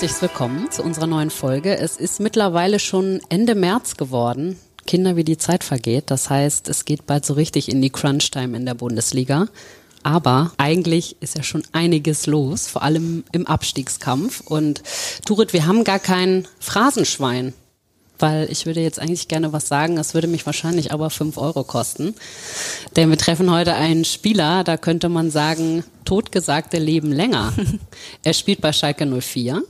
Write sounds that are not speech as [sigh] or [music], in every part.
herzlich willkommen zu unserer neuen Folge. Es ist mittlerweile schon Ende März geworden. Kinder, wie die Zeit vergeht. Das heißt, es geht bald so richtig in die Crunch-Time in der Bundesliga. Aber eigentlich ist ja schon einiges los, vor allem im Abstiegskampf. Und Turit, wir haben gar kein Phrasenschwein weil ich würde jetzt eigentlich gerne was sagen, das würde mich wahrscheinlich aber fünf Euro kosten. Denn wir treffen heute einen Spieler, da könnte man sagen, totgesagte leben länger. [laughs] er spielt bei Schalke 04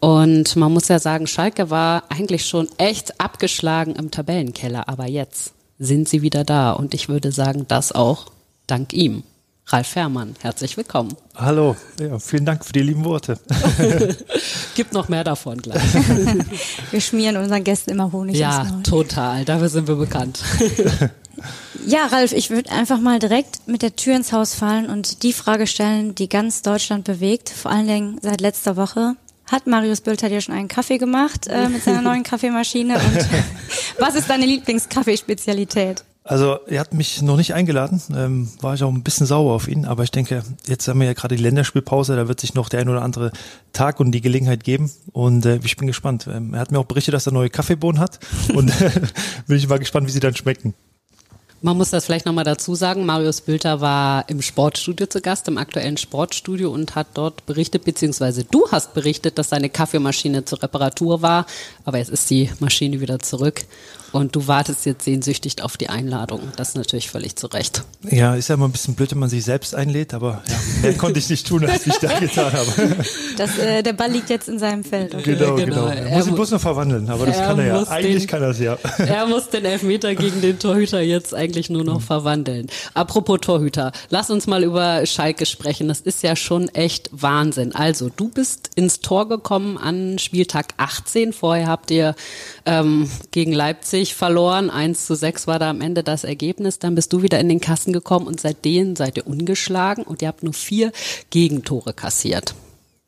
und man muss ja sagen, Schalke war eigentlich schon echt abgeschlagen im Tabellenkeller, aber jetzt sind sie wieder da und ich würde sagen, das auch dank ihm. Ralf Fährmann, herzlich willkommen. Hallo, ja, vielen Dank für die lieben Worte. [laughs] [laughs] Gibt noch mehr davon gleich. [laughs] wir schmieren unseren Gästen immer Honig. Ja, total. Dafür sind wir bekannt. ja, Ralf, ich würde einfach mal direkt mit der Tür ins Haus fallen und die Frage stellen, die ganz Deutschland bewegt, vor allen Dingen seit letzter Woche. Hat Marius Bülter dir schon einen Kaffee gemacht äh, mit seiner neuen Kaffeemaschine? Und was ist deine Lieblingskaffeespezialität? Also er hat mich noch nicht eingeladen, ähm, war ich auch ein bisschen sauer auf ihn, aber ich denke, jetzt haben wir ja gerade die Länderspielpause, da wird sich noch der ein oder andere Tag und die Gelegenheit geben und äh, ich bin gespannt. Ähm, er hat mir auch berichtet, dass er neue Kaffeebohnen hat [laughs] und [laughs] bin ich mal gespannt, wie sie dann schmecken. Man muss das vielleicht nochmal dazu sagen. Marius Bülter war im Sportstudio zu Gast, im aktuellen Sportstudio und hat dort berichtet, beziehungsweise du hast berichtet, dass seine Kaffeemaschine zur Reparatur war. Aber jetzt ist die Maschine wieder zurück. Und du wartest jetzt sehnsüchtig auf die Einladung. Das ist natürlich völlig zu Recht. Ja, ist ja immer ein bisschen blöd, wenn man sich selbst einlädt, aber ja, mehr konnte ich nicht tun, als ich da getan habe. [laughs] Das, äh, der Ball liegt jetzt in seinem Feld. Okay. Genau, genau. genau. Er muss ihn bloß noch verwandeln, aber das kann er ja. Eigentlich den, kann er es ja. [laughs] Er muss den Elfmeter gegen den Torhüter jetzt eigentlich nur noch mhm. verwandeln. Apropos Torhüter, lass uns mal über Schalke sprechen. Das ist ja schon echt Wahnsinn. Also, du bist ins Tor gekommen an Spieltag 18. Vorher habt ihr ähm, gegen Leipzig verloren. 1 zu 6 war da am Ende das Ergebnis. Dann bist du wieder in den Kasten gekommen und seitdem seid ihr ungeschlagen und ihr habt nur vier Gegentore kassiert.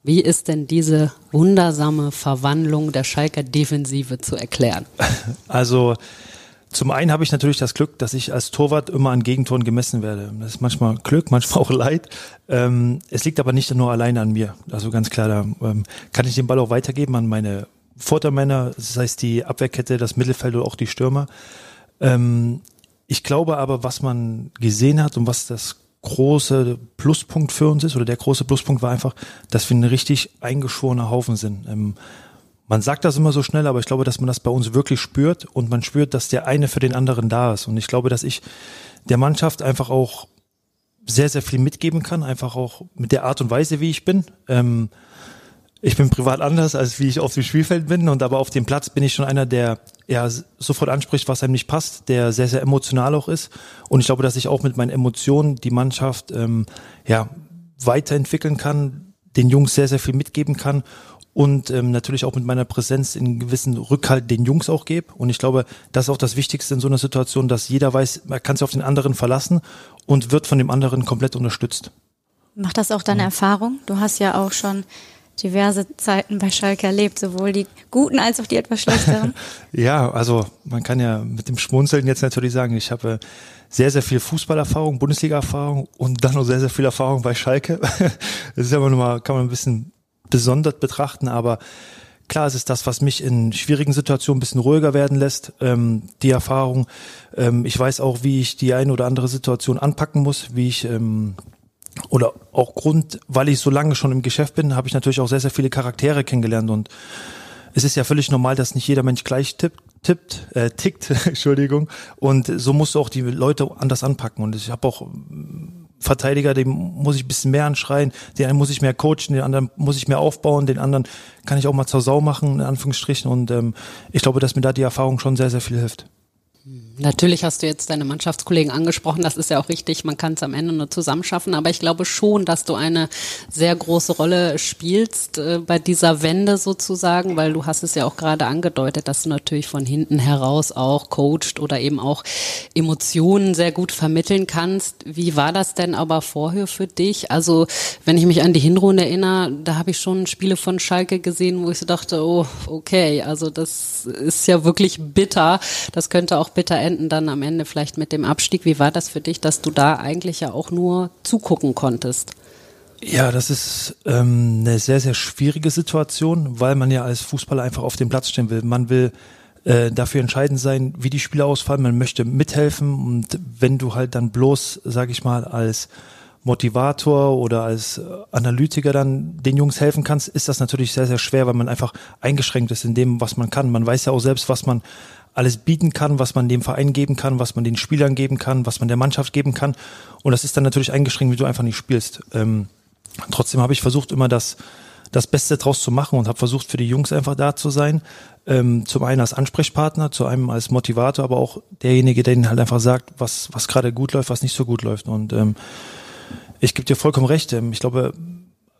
Wie ist denn diese wundersame Verwandlung der Schalker Defensive zu erklären? Also zum einen habe ich natürlich das Glück, dass ich als Torwart immer an Gegentoren gemessen werde. Das ist manchmal Glück, manchmal auch Leid. Ähm, es liegt aber nicht nur alleine an mir. Also ganz klar, da ähm, kann ich den Ball auch weitergeben an meine Vordermänner, das heißt die Abwehrkette, das Mittelfeld oder auch die Stürmer. Ähm, ich glaube aber, was man gesehen hat und was das große Pluspunkt für uns ist, oder der große Pluspunkt war einfach, dass wir ein richtig eingeschworener Haufen sind. Ähm, man sagt das immer so schnell, aber ich glaube, dass man das bei uns wirklich spürt und man spürt, dass der eine für den anderen da ist. Und ich glaube, dass ich der Mannschaft einfach auch sehr, sehr viel mitgeben kann, einfach auch mit der Art und Weise, wie ich bin. Ähm, ich bin privat anders, als wie ich auf dem Spielfeld bin und aber auf dem Platz bin ich schon einer, der ja sofort anspricht, was einem nicht passt, der sehr, sehr emotional auch ist. Und ich glaube, dass ich auch mit meinen Emotionen die Mannschaft ähm, ja weiterentwickeln kann, den Jungs sehr, sehr viel mitgeben kann und ähm, natürlich auch mit meiner Präsenz in gewissen Rückhalt den Jungs auch gebe. Und ich glaube, das ist auch das Wichtigste in so einer Situation, dass jeder weiß, man kann sich auf den anderen verlassen und wird von dem anderen komplett unterstützt. Macht das auch deine ja. Erfahrung? Du hast ja auch schon diverse Zeiten bei Schalke erlebt, sowohl die guten als auch die etwas schlechteren. [laughs] ja, also man kann ja mit dem Schmunzeln jetzt natürlich sagen, ich habe sehr, sehr viel Fußballerfahrung, Bundesliga-Erfahrung und dann noch sehr, sehr viel Erfahrung bei Schalke. [laughs] Das ist aber nochmal, kann man ein bisschen besonders betrachten, aber klar, es ist das, was mich in schwierigen Situationen ein bisschen ruhiger werden lässt. Ähm, die Erfahrung, ähm, ich weiß auch, wie ich die eine oder andere Situation anpacken muss, wie ich ähm, oder auch Grund, weil ich so lange schon im Geschäft bin, habe ich natürlich auch sehr, sehr viele Charaktere kennengelernt und es ist ja völlig normal, dass nicht jeder Mensch gleich tippt, tippt, äh, tickt, [laughs] Entschuldigung. Und so musst du auch die Leute anders anpacken. Und ich habe auch Verteidiger, dem muss ich ein bisschen mehr anschreien, den einen muss ich mehr coachen, den anderen muss ich mehr aufbauen, den anderen kann ich auch mal zur Sau machen, in Anführungsstrichen. Und ähm, ich glaube, dass mir da die Erfahrung schon sehr, sehr viel hilft. Natürlich hast du jetzt deine Mannschaftskollegen angesprochen, das ist ja auch richtig, man kann es am Ende nur zusammenschaffen, aber ich glaube schon, dass du eine sehr große Rolle spielst äh, bei dieser Wende sozusagen, weil du hast es ja auch gerade angedeutet, dass du natürlich von hinten heraus auch coacht oder eben auch Emotionen sehr gut vermitteln kannst. Wie war das denn aber vorher für dich? Also, wenn ich mich an die Hinrunde erinnere, da habe ich schon Spiele von Schalke gesehen, wo ich so dachte, oh, okay, also das ist ja wirklich bitter, das könnte auch bitter enden dann am Ende vielleicht mit dem Abstieg. Wie war das für dich, dass du da eigentlich ja auch nur zugucken konntest? Ja, das ist ähm, eine sehr, sehr schwierige Situation, weil man ja als Fußballer einfach auf dem Platz stehen will. Man will äh, dafür entscheidend sein, wie die Spiele ausfallen. Man möchte mithelfen und wenn du halt dann bloß, sag ich mal, als Motivator oder als Analytiker dann den Jungs helfen kannst, ist das natürlich sehr, sehr schwer, weil man einfach eingeschränkt ist in dem, was man kann. Man weiß ja auch selbst, was man alles bieten kann, was man dem Verein geben kann, was man den Spielern geben kann, was man der Mannschaft geben kann. Und das ist dann natürlich eingeschränkt, wie du einfach nicht spielst. Ähm, trotzdem habe ich versucht, immer das, das Beste draus zu machen und habe versucht, für die Jungs einfach da zu sein. Ähm, zum einen als Ansprechpartner, zu einem als Motivator, aber auch derjenige, der ihnen halt einfach sagt, was, was gerade gut läuft, was nicht so gut läuft. Und ähm, ich gebe dir vollkommen recht. Ähm, ich glaube,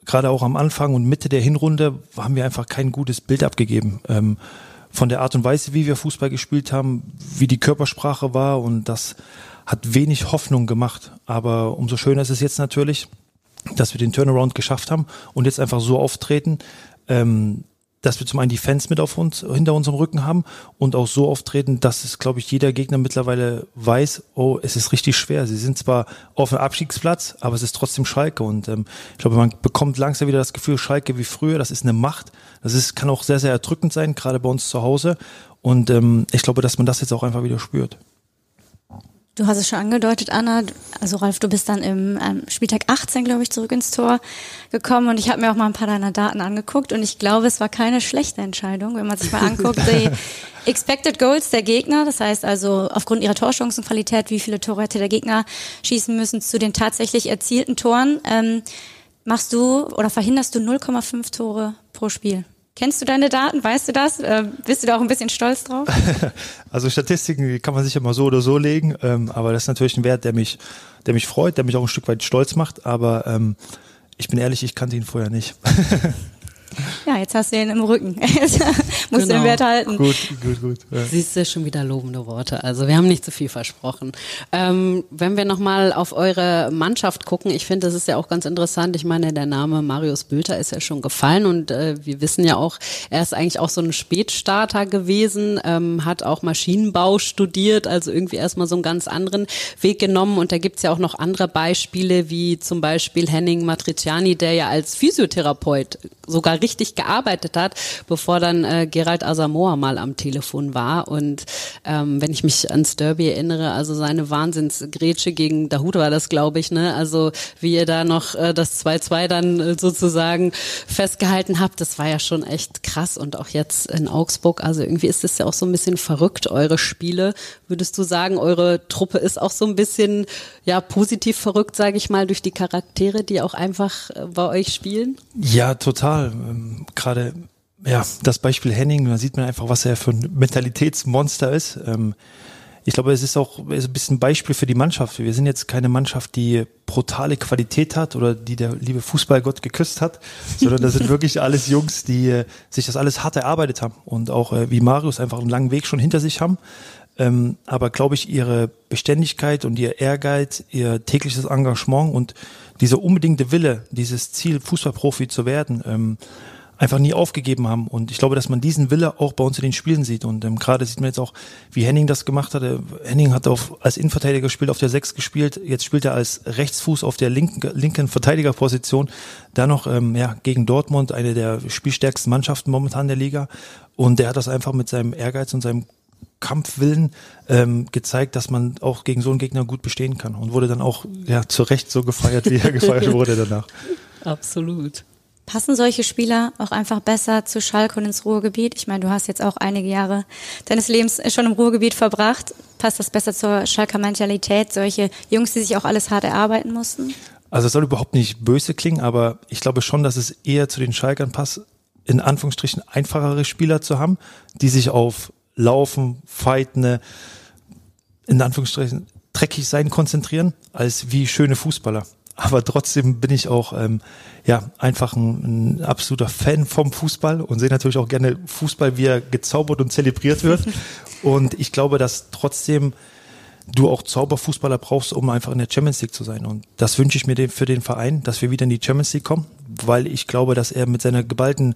gerade auch am Anfang und Mitte der Hinrunde haben wir einfach kein gutes Bild abgegeben. Ähm, von der Art und Weise, wie wir Fußball gespielt haben, wie die Körpersprache war und das hat wenig Hoffnung gemacht. Aber umso schöner ist es jetzt natürlich, dass wir den Turnaround geschafft haben und jetzt einfach so auftreten, ähm, dass wir zum einen die Fans mit auf uns, hinter unserem Rücken haben und auch so auftreten, dass es, glaube ich, jeder Gegner mittlerweile weiß, oh, es ist richtig schwer. Sie sind zwar auf dem Abstiegsplatz, aber es ist trotzdem Schalke und ähm, ich glaube, man bekommt langsam wieder das Gefühl, Schalke wie früher, das ist eine Macht. Das ist, kann auch sehr, sehr erdrückend sein, gerade bei uns zu Hause und ähm, ich glaube, dass man das jetzt auch einfach wieder spürt. Du hast es schon angedeutet, Anna. Also Ralf, du bist dann im ähm, Spieltag 18, glaube ich, zurück ins Tor gekommen und ich habe mir auch mal ein paar deiner Daten angeguckt und ich glaube, es war keine schlechte Entscheidung, wenn man sich mal anguckt, [laughs] die Expected Goals der Gegner, das heißt also aufgrund ihrer Torchancenqualität, wie viele Tore hätte der Gegner schießen müssen zu den tatsächlich erzielten Toren, ähm, machst du oder verhinderst du 0,5 Tore pro Spiel. Kennst du deine Daten? Weißt du das? Äh, bist du da auch ein bisschen stolz drauf? [laughs] also Statistiken kann man sich immer so oder so legen, ähm, aber das ist natürlich ein Wert, der mich, der mich freut, der mich auch ein Stück weit stolz macht. Aber ähm, ich bin ehrlich, ich kannte ihn vorher nicht. [laughs] Ja, jetzt hast du ihn im Rücken. [laughs] Musst genau. den. Wert halten. Gut, gut, gut. Ja. Siehst du schon wieder lobende Worte. Also wir haben nicht zu viel versprochen. Ähm, wenn wir nochmal auf eure Mannschaft gucken, ich finde, das ist ja auch ganz interessant. Ich meine, der Name Marius Bülter ist ja schon gefallen und äh, wir wissen ja auch, er ist eigentlich auch so ein Spätstarter gewesen, ähm, hat auch Maschinenbau studiert, also irgendwie erstmal so einen ganz anderen Weg genommen. Und da gibt's ja auch noch andere Beispiele, wie zum Beispiel Henning Matriciani, der ja als Physiotherapeut sogar richtig gearbeitet hat, bevor dann äh, Gerald Asamoah mal am Telefon war. Und ähm, wenn ich mich ans Derby erinnere, also seine Wahnsinnsgrätsche gegen Dahut war das, glaube ich, ne? Also wie ihr da noch äh, das 2-2 dann äh, sozusagen festgehalten habt, das war ja schon echt krass. Und auch jetzt in Augsburg, also irgendwie ist es ja auch so ein bisschen verrückt, eure Spiele. Würdest du sagen, eure Truppe ist auch so ein bisschen ja positiv verrückt, sage ich mal, durch die Charaktere, die auch einfach äh, bei euch spielen? Ja, total. Ähm, Gerade ja, das Beispiel Henning, da sieht man einfach, was er für ein Mentalitätsmonster ist. Ähm, ich glaube, es ist auch ein bisschen Beispiel für die Mannschaft. Wir sind jetzt keine Mannschaft, die brutale Qualität hat oder die der liebe Fußballgott geküsst hat, [laughs] sondern das sind wirklich alles Jungs, die äh, sich das alles hart erarbeitet haben und auch äh, wie Marius einfach einen langen Weg schon hinter sich haben. Ähm, aber glaube ich, ihre Beständigkeit und ihr Ehrgeiz, ihr tägliches Engagement und dieser unbedingte Wille, dieses Ziel, Fußballprofi zu werden, ähm, einfach nie aufgegeben haben. Und ich glaube, dass man diesen Wille auch bei uns in den Spielen sieht. Und ähm, gerade sieht man jetzt auch, wie Henning das gemacht hat. Henning hat auf, als Innenverteidiger gespielt, auf der Sechs gespielt. Jetzt spielt er als Rechtsfuß auf der linken, linken Verteidigerposition. Da noch ähm, ja, gegen Dortmund, eine der spielstärksten Mannschaften momentan der Liga. Und der hat das einfach mit seinem Ehrgeiz und seinem Kampfwillen ähm, gezeigt, dass man auch gegen so einen Gegner gut bestehen kann und wurde dann auch ja zu Recht so gefeiert, wie er [laughs] gefeiert wurde danach. Absolut. Passen solche Spieler auch einfach besser zu Schalke und ins Ruhrgebiet? Ich meine, du hast jetzt auch einige Jahre deines Lebens schon im Ruhrgebiet verbracht. Passt das besser zur Schalker Mentalität? Solche Jungs, die sich auch alles hart erarbeiten mussten? Also es soll überhaupt nicht böse klingen, aber ich glaube schon, dass es eher zu den Schalkern passt, in Anführungsstrichen einfachere Spieler zu haben, die sich auf Laufen, Fighten, in Anführungsstrichen dreckig sein konzentrieren, als wie schöne Fußballer. Aber trotzdem bin ich auch ähm, ja einfach ein, ein absoluter Fan vom Fußball und sehe natürlich auch gerne Fußball, wie er gezaubert und zelebriert wird. [laughs] und ich glaube, dass trotzdem du auch Zauberfußballer brauchst, um einfach in der Champions League zu sein. Und das wünsche ich mir für den Verein, dass wir wieder in die Champions League kommen, weil ich glaube, dass er mit seiner geballten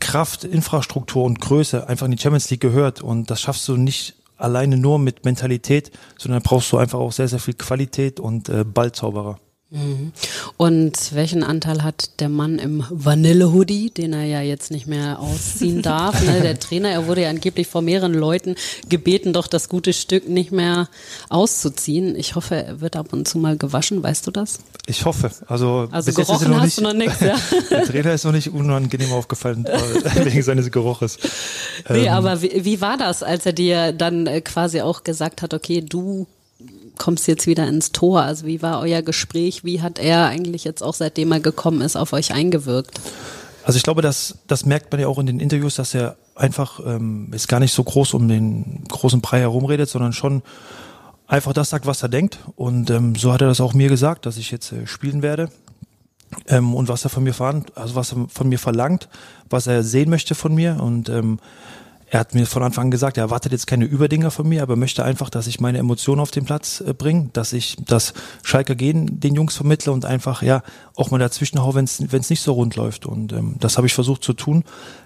Kraft, Infrastruktur und Größe einfach in die Champions League gehört. Und das schaffst du nicht alleine nur mit Mentalität, sondern brauchst du einfach auch sehr, sehr viel Qualität und äh, Ballzauberer. Mhm. Und welchen Anteil hat der Mann im Vanille-Hoodie, den er ja jetzt nicht mehr ausziehen [laughs] darf? ne? Der Trainer, er wurde ja angeblich von mehreren Leuten gebeten, doch das gute Stück nicht mehr auszuziehen. Ich hoffe, er wird ab und zu mal gewaschen, weißt du das? Ich hoffe. Also, also gerochen hast nicht, du noch nichts, ja? [laughs] der Trainer ist noch nicht unangenehm aufgefallen [laughs] wegen seines Geruches. Nee, ähm, aber wie, wie war das, als er dir dann äh, quasi auch gesagt hat, okay, du kommst jetzt wieder ins Tor. Also wie war euer Gespräch? Wie hat er eigentlich jetzt auch seitdem er gekommen ist auf euch eingewirkt? Also ich glaube, das, das merkt man ja auch in den Interviews, dass er einfach ähm, ist gar nicht so groß um den großen Brei herumredet, sondern schon einfach das sagt, was er denkt. Und ähm, so hat er das auch mir gesagt, dass ich jetzt äh, spielen werde. Ähm, und was er von mir verlangt, also was er von mir verlangt, was er sehen möchte von mir. Und ähm, er hat mir von Anfang an gesagt, er erwartet jetzt keine Überdinger von mir, aber möchte einfach, dass ich meine Emotionen auf den Platz äh, bringe, dass ich das Schalke gehen den Jungs vermittle und einfach ja auch mal dazwischen hau, wenn es nicht so rund läuft. Und ähm, das habe ich versucht zu tun.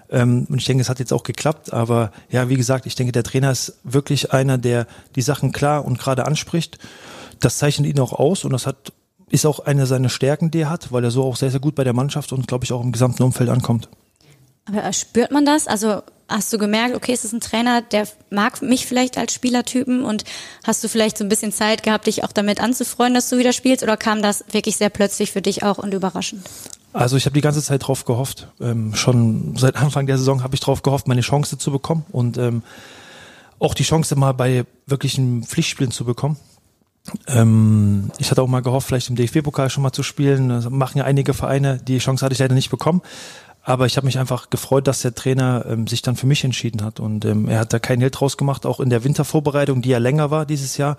Ähm, und ich denke, es hat jetzt auch geklappt. Aber ja, wie gesagt, ich denke, der Trainer ist wirklich einer, der die Sachen klar und gerade anspricht. Das zeichnet ihn auch aus und das hat ist auch eine seiner Stärken, die er hat, weil er so auch sehr, sehr gut bei der Mannschaft und glaube ich auch im gesamten Umfeld ankommt. Aber spürt man das? Also hast du gemerkt, okay, es ist ein Trainer, der mag mich vielleicht als Spielertypen und hast du vielleicht so ein bisschen Zeit gehabt, dich auch damit anzufreuen, dass du wieder spielst oder kam das wirklich sehr plötzlich für dich auch und überraschend? Also ich habe die ganze Zeit drauf gehofft. Ähm, schon seit Anfang der Saison habe ich drauf gehofft, meine Chance zu bekommen und ähm, auch die Chance mal bei wirklichen Pflichtspielen zu bekommen. Ähm, ich hatte auch mal gehofft, vielleicht im DFB-Pokal schon mal zu spielen. Das machen ja einige Vereine. Die Chance hatte ich leider nicht bekommen. Aber ich habe mich einfach gefreut, dass der Trainer ähm, sich dann für mich entschieden hat. Und ähm, er hat da keinen Held draus gemacht, auch in der Wintervorbereitung, die ja länger war dieses Jahr,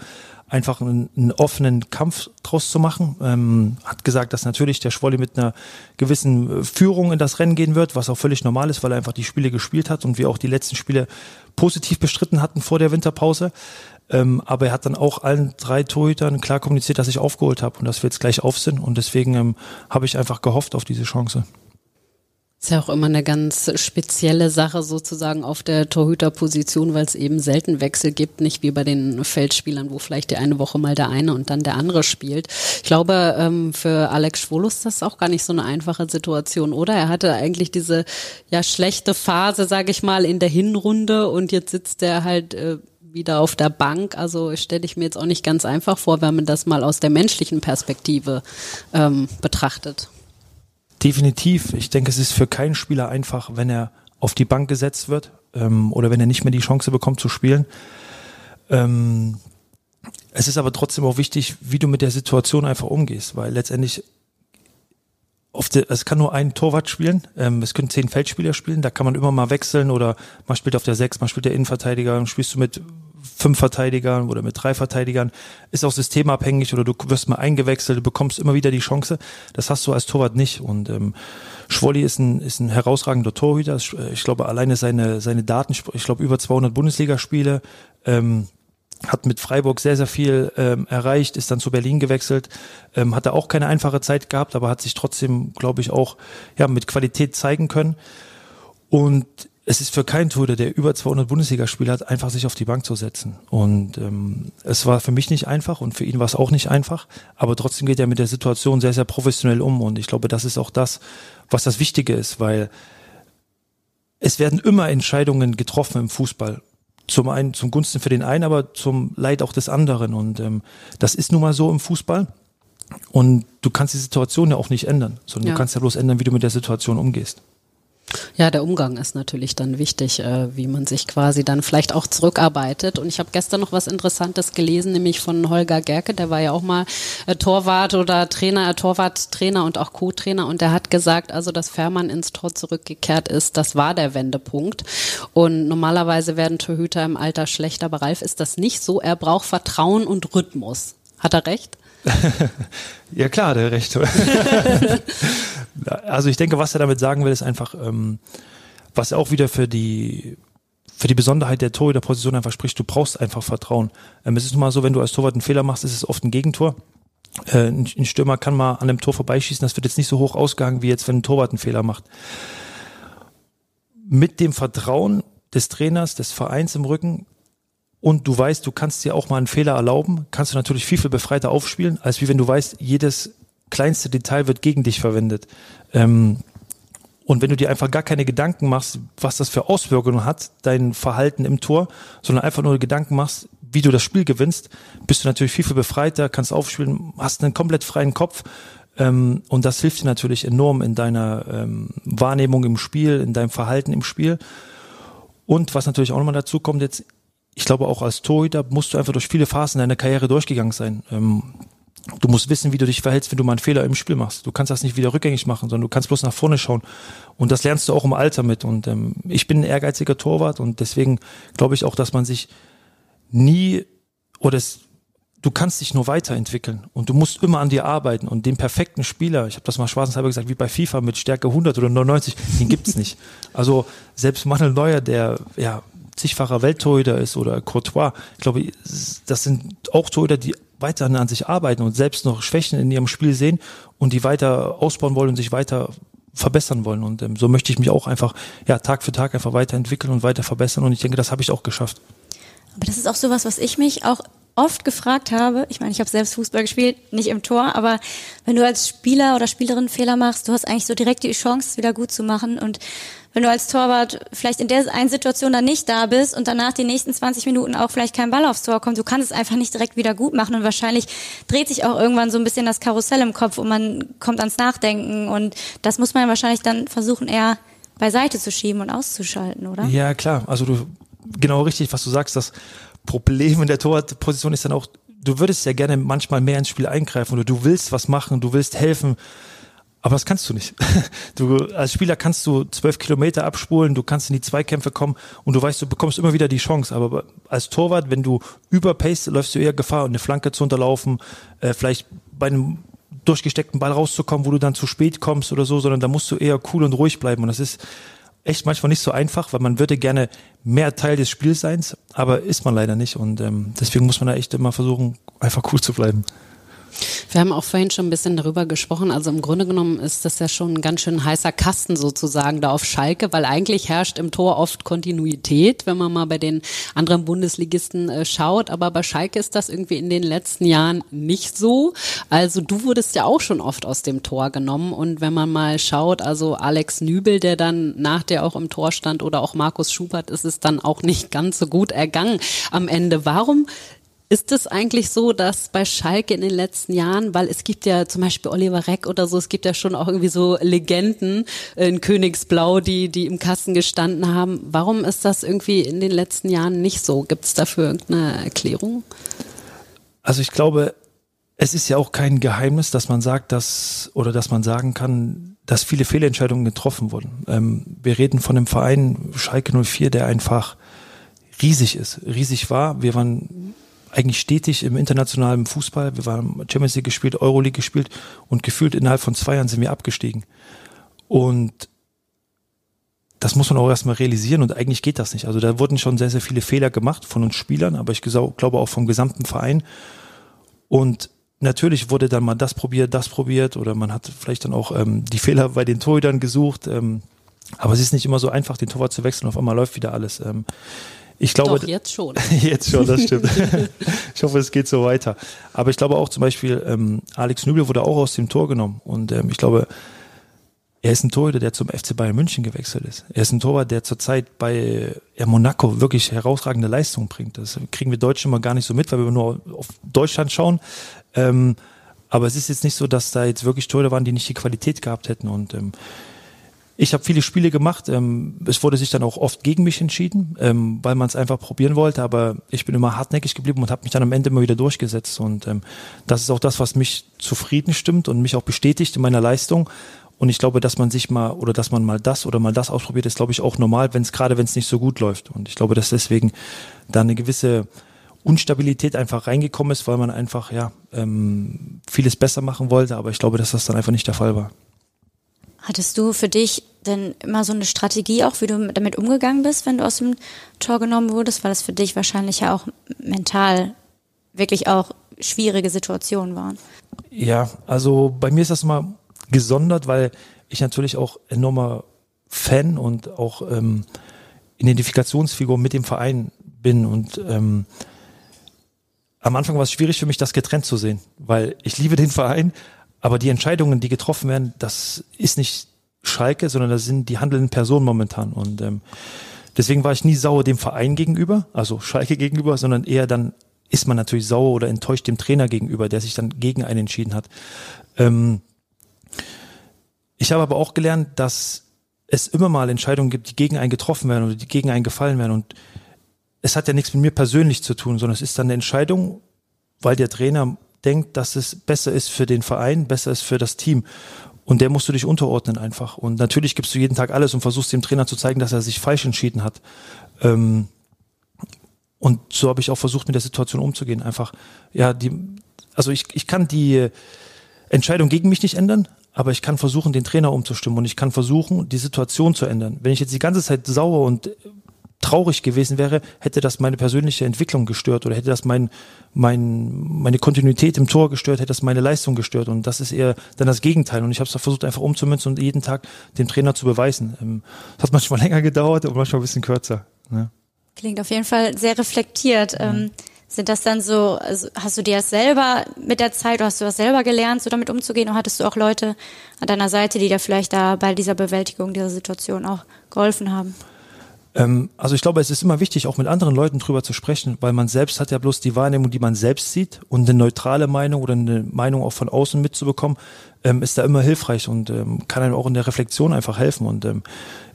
einfach einen, einen offenen Kampf draus zu machen. Ähm, hat gesagt, dass natürlich der Schwolli mit einer gewissen äh, Führung in das Rennen gehen wird, was auch völlig normal ist, weil er einfach die Spiele gespielt hat und wir auch die letzten Spiele positiv bestritten hatten vor der Winterpause. Ähm, aber er hat dann auch allen drei Torhütern klar kommuniziert, dass ich aufgeholt habe und dass wir jetzt gleich auf sind. Und deswegen ähm, habe ich einfach gehofft auf diese Chance. Ist ja auch immer eine ganz spezielle Sache sozusagen auf der Torhüterposition, weil es eben selten Wechsel gibt, nicht wie bei den Feldspielern, wo vielleicht die eine Woche mal der eine und dann der andere spielt. Ich glaube, ähm, für Alex Schwolus ist das auch gar nicht so eine einfache Situation, oder? Er hatte eigentlich diese ja schlechte Phase, sage ich mal, in der Hinrunde und jetzt sitzt er halt äh, wieder auf der Bank. Also stelle ich mir jetzt auch nicht ganz einfach vor, wenn man das mal aus der menschlichen Perspektive ähm, betrachtet. Definitiv. Ich denke, es ist für keinen Spieler einfach, wenn er auf die Bank gesetzt wird ähm, oder wenn er nicht mehr die Chance bekommt zu spielen. Ähm, es ist aber trotzdem auch wichtig, wie du mit der Situation einfach umgehst, weil letztendlich der, es kann nur ein Torwart spielen, ähm, es können zehn Feldspieler spielen, da kann man immer mal wechseln oder man spielt auf der Sechs, man spielt der Innenverteidiger, spielst du mit fünf Verteidigern oder mit drei Verteidigern, ist auch systemabhängig oder du wirst mal eingewechselt, du bekommst immer wieder die Chance. Das hast du als Torwart nicht. Und ähm, Schwolli ist ein, ist ein herausragender Torhüter. Ich glaube, alleine seine, seine Daten, ich glaube, über 200 Bundesligaspiele, ähm, hat mit Freiburg sehr, sehr viel ähm, erreicht, ist dann zu Berlin gewechselt, ähm, hatte auch keine einfache Zeit gehabt, aber hat sich trotzdem, glaube ich, auch ja, mit Qualität zeigen können. Und es ist für keinen Torhüter, der über 200 Bundesligaspiele hat, einfach sich auf die Bank zu setzen. Und ähm, es war für mich nicht einfach und für ihn war es auch nicht einfach. Aber trotzdem geht er mit der Situation sehr, sehr professionell um. Und ich glaube, das ist auch das, was das Wichtige ist, weil es werden immer Entscheidungen getroffen im Fußball. Zum einen zum Gunsten für den einen, aber zum Leid auch des anderen. Und ähm, das ist nun mal so im Fußball. Und du kannst die Situation ja auch nicht ändern, sondern ja. du kannst ja bloß ändern, wie du mit der Situation umgehst. Ja, der Umgang ist natürlich dann wichtig, äh, wie man sich quasi dann vielleicht auch zurückarbeitet. Und ich habe gestern noch was Interessantes gelesen, nämlich von Holger Gerke, der war ja auch mal äh, Torwart oder Trainer, äh, Torwarttrainer und auch Co-Trainer. Und der hat gesagt, also dass Fährmann ins Tor zurückgekehrt ist, das war der Wendepunkt. Und normalerweise werden Torhüter im Alter schlechter, aber Ralf ist das nicht so. Er braucht Vertrauen und Rhythmus. Hat er recht? [laughs] ja klar, der Recht. [laughs] also ich denke, was er damit sagen will, ist einfach, ähm, was er auch wieder für die für die Besonderheit der Torhüterposition einfach spricht, du brauchst einfach Vertrauen. Ähm, es ist nun mal so, wenn du als Torwart einen Fehler machst, ist es oft ein Gegentor. Äh, ein, ein Stürmer kann mal an einem Tor vorbeischießen, das wird jetzt nicht so hoch ausgegangen, wie jetzt, wenn ein Torwart einen Fehler macht. Mit dem Vertrauen des Trainers, des Vereins im Rücken und du weißt, du kannst dir auch mal einen Fehler erlauben, kannst du natürlich viel, viel befreiter aufspielen, als wie wenn du weißt, jedes kleinste Detail wird gegen dich verwendet. Ähm, und wenn du dir einfach gar keine Gedanken machst, was das für Auswirkungen hat, dein Verhalten im Tor, sondern einfach nur Gedanken machst, wie du das Spiel gewinnst, bist du natürlich viel, viel befreiter, kannst aufspielen, hast einen komplett freien Kopf. Ähm, und das hilft dir natürlich enorm in deiner ähm, Wahrnehmung im Spiel, in deinem Verhalten im Spiel. Und was natürlich auch nochmal dazu kommt, jetzt, ich glaube auch als Torhüter musst du einfach durch viele Phasen deiner Karriere durchgegangen sein. Ähm, Du musst wissen, wie du dich verhältst, wenn du mal einen Fehler im Spiel machst. Du kannst das nicht wieder rückgängig machen, sondern du kannst bloß nach vorne schauen. Und das lernst du auch im Alter mit. Und ähm, ich bin ein ehrgeiziger Torwart und deswegen glaube ich auch, dass man sich nie oder es, du kannst dich nur weiterentwickeln und du musst immer an dir arbeiten und den perfekten Spieler, ich habe das mal schwarzenshalber gesagt, wie bei FIFA mit Stärke 100 oder 99, den gibt's nicht. [laughs] Also selbst Manuel Neuer, der ja zigfacher Welttorhüter ist oder Courtois, ich glaube, das sind auch Torhüter, die weiterhin an sich arbeiten und selbst noch Schwächen in ihrem Spiel sehen und die weiter ausbauen wollen und sich weiter verbessern wollen. Und ähm, so möchte ich mich auch einfach ja, Tag für Tag einfach weiterentwickeln und weiter verbessern. Und ich denke, das habe ich auch geschafft. Aber das ist auch sowas, was ich mich auch oft gefragt habe, ich meine, ich habe selbst Fußball gespielt, nicht im Tor, aber wenn du als Spieler oder Spielerin Fehler machst, du hast eigentlich so direkt die Chance, es wieder gut zu machen. Und wenn du als Torwart vielleicht in der einen Situation dann nicht da bist und danach die nächsten 20 Minuten auch vielleicht kein Ball aufs Tor kommt, du kannst es einfach nicht direkt wieder gut machen und wahrscheinlich dreht sich auch irgendwann so ein bisschen das Karussell im Kopf und man kommt ans Nachdenken und das muss man wahrscheinlich dann versuchen eher beiseite zu schieben und auszuschalten, oder? Ja, klar. Also du, genau richtig, was du sagst, das Problem in der Torwartposition ist dann auch, du würdest ja gerne manchmal mehr ins Spiel eingreifen oder du willst was machen, du willst helfen, aber das kannst du nicht. [laughs] Du, als Spieler kannst du zwölf Kilometer abspulen, du kannst in die Zweikämpfe kommen und du weißt, du bekommst immer wieder die Chance. Aber als Torwart, wenn du überpaced, läufst du eher Gefahr, eine Flanke zu unterlaufen, äh, vielleicht bei einem durchgesteckten Ball rauszukommen, wo du dann zu spät kommst oder so, sondern da musst du eher cool und ruhig bleiben. Und das ist echt manchmal nicht so einfach, weil man würde gerne mehr Teil des Spiels sein, aber ist man leider nicht. Und ähm, deswegen muss man da echt immer versuchen, einfach cool zu bleiben. Wir haben auch vorhin schon ein bisschen darüber gesprochen. Also im Grunde genommen ist das ja schon ein ganz schön heißer Kasten sozusagen da auf Schalke, weil eigentlich herrscht im Tor oft Kontinuität, wenn man mal bei den anderen Bundesligisten äh, schaut. Aber bei Schalke ist das irgendwie in den letzten Jahren nicht so. Also du wurdest ja auch schon oft aus dem Tor genommen. Und wenn man mal schaut, also Alex Nübel, der dann nach der auch im Tor stand oder auch Markus Schubert, ist es dann auch nicht ganz so gut ergangen am Ende. Warum ist es eigentlich so, dass bei Schalke in den letzten Jahren, weil es gibt ja zum Beispiel Oliver Reck oder so, es gibt ja schon auch irgendwie so Legenden in Königsblau, die, die im Kasten gestanden haben. Warum ist das irgendwie in den letzten Jahren nicht so? Gibt es dafür irgendeine Erklärung? Also ich glaube, es ist ja auch kein Geheimnis, dass man sagt, dass oder dass man sagen kann, dass viele Fehlentscheidungen getroffen wurden. Ähm, wir reden von einem Verein Schalke 04, der einfach riesig ist, riesig war. Wir waren eigentlich stetig im internationalen Fußball. Wir waren Champions League gespielt, Euroleague gespielt und gefühlt innerhalb von zwei Jahren sind wir abgestiegen. Und das muss man auch erstmal realisieren und eigentlich geht das nicht. Also da wurden schon sehr, sehr viele Fehler gemacht von uns Spielern, aber ich glaube auch vom gesamten Verein. Und natürlich wurde dann mal das probiert, das probiert oder man hat vielleicht dann auch ähm, die Fehler bei den Torhütern gesucht. Ähm, aber es ist nicht immer so einfach, den Torwart zu wechseln. Auf einmal läuft wieder alles. Ähm, ich glaube, Doch, jetzt schon. [laughs] jetzt schon, das stimmt. [laughs] ich hoffe, es geht so weiter. Aber ich glaube auch zum Beispiel, ähm, Alex Nübel wurde auch aus dem Tor genommen. Und ähm, ich glaube, er ist ein Torhüter, der zum FC Bayern München gewechselt ist. Er ist ein Torwart, der zurzeit bei Monaco wirklich herausragende Leistungen bringt. Das kriegen wir Deutschen immer gar nicht so mit, weil wir nur auf Deutschland schauen. Ähm, aber es ist jetzt nicht so, dass da jetzt wirklich Torhüter waren, die nicht die Qualität gehabt hätten. Und ähm, ich habe viele Spiele gemacht. Ähm, es wurde sich dann auch oft gegen mich entschieden, ähm, weil man es einfach probieren wollte. Aber ich bin immer hartnäckig geblieben und habe mich dann am Ende immer wieder durchgesetzt. Und ähm, das ist auch das, was mich zufrieden stimmt und mich auch bestätigt in meiner Leistung. Und ich glaube, dass man sich mal oder dass man mal das oder mal das ausprobiert, ist glaube ich auch normal, wenn es gerade wenn es nicht so gut läuft. Und ich glaube, dass deswegen da eine gewisse Unstabilität einfach reingekommen ist, weil man einfach ja ähm, vieles besser machen wollte. Aber ich glaube, dass das dann einfach nicht der Fall war. Hattest du für dich denn immer so eine Strategie auch, wie du damit umgegangen bist, wenn du aus dem Tor genommen wurdest, weil das für dich wahrscheinlich ja auch mental wirklich auch schwierige Situationen waren? Ja, also bei mir ist das mal gesondert, weil ich natürlich auch enormer Fan und auch ähm, Identifikationsfigur mit dem Verein bin und ähm, am Anfang war es schwierig für mich, das getrennt zu sehen, weil ich liebe den Verein, Aber die Entscheidungen, die getroffen werden, das ist nicht Schalke, sondern das sind die handelnden Personen momentan. Und ähm, deswegen war ich nie sauer dem Verein gegenüber, also Schalke gegenüber, sondern eher dann ist man natürlich sauer oder enttäuscht dem Trainer gegenüber, der sich dann gegen einen entschieden hat. Ähm, ich habe aber auch gelernt, dass es immer mal Entscheidungen gibt, die gegen einen getroffen werden oder die gegen einen gefallen werden. Und es hat ja nichts mit mir persönlich zu tun, sondern es ist dann eine Entscheidung, weil der Trainer denkt, dass es besser ist für den Verein, besser ist für das Team. Und der musst du dich unterordnen einfach. Und natürlich gibst du jeden Tag alles und versuchst dem Trainer zu zeigen, dass er sich falsch entschieden hat. Ähm, und so habe ich auch versucht, mit der Situation umzugehen. Einfach, ja, die, also ich, ich kann die Entscheidung gegen mich nicht ändern, aber ich kann versuchen, den Trainer umzustimmen und ich kann versuchen, die Situation zu ändern. Wenn ich jetzt die ganze Zeit sauer und traurig gewesen wäre, hätte das meine persönliche Entwicklung gestört oder hätte das mein, mein, meine Kontinuität im Tor gestört, hätte das meine Leistung gestört. Und das ist eher dann das Gegenteil. Und ich habe es versucht, einfach umzumünzen und jeden Tag dem Trainer zu beweisen. Es ähm, hat manchmal [laughs] länger gedauert und manchmal ein bisschen kürzer. Ja. Klingt auf jeden Fall sehr reflektiert. Ja. Ähm, sind das dann so, also hast du dir das selber mit der Zeit, oder hast du das selber gelernt, so damit umzugehen, oder hattest du auch Leute an deiner Seite, die dir vielleicht da bei dieser Bewältigung dieser Situation auch geholfen haben? Ähm, also ich glaube, es ist immer wichtig, auch mit anderen Leuten drüber zu sprechen, weil man selbst hat ja bloß die Wahrnehmung, die man selbst sieht und eine neutrale Meinung oder eine Meinung auch von außen mitzubekommen, ähm, ist da immer hilfreich und ähm, kann einem auch in der Reflexion einfach helfen. Und ähm,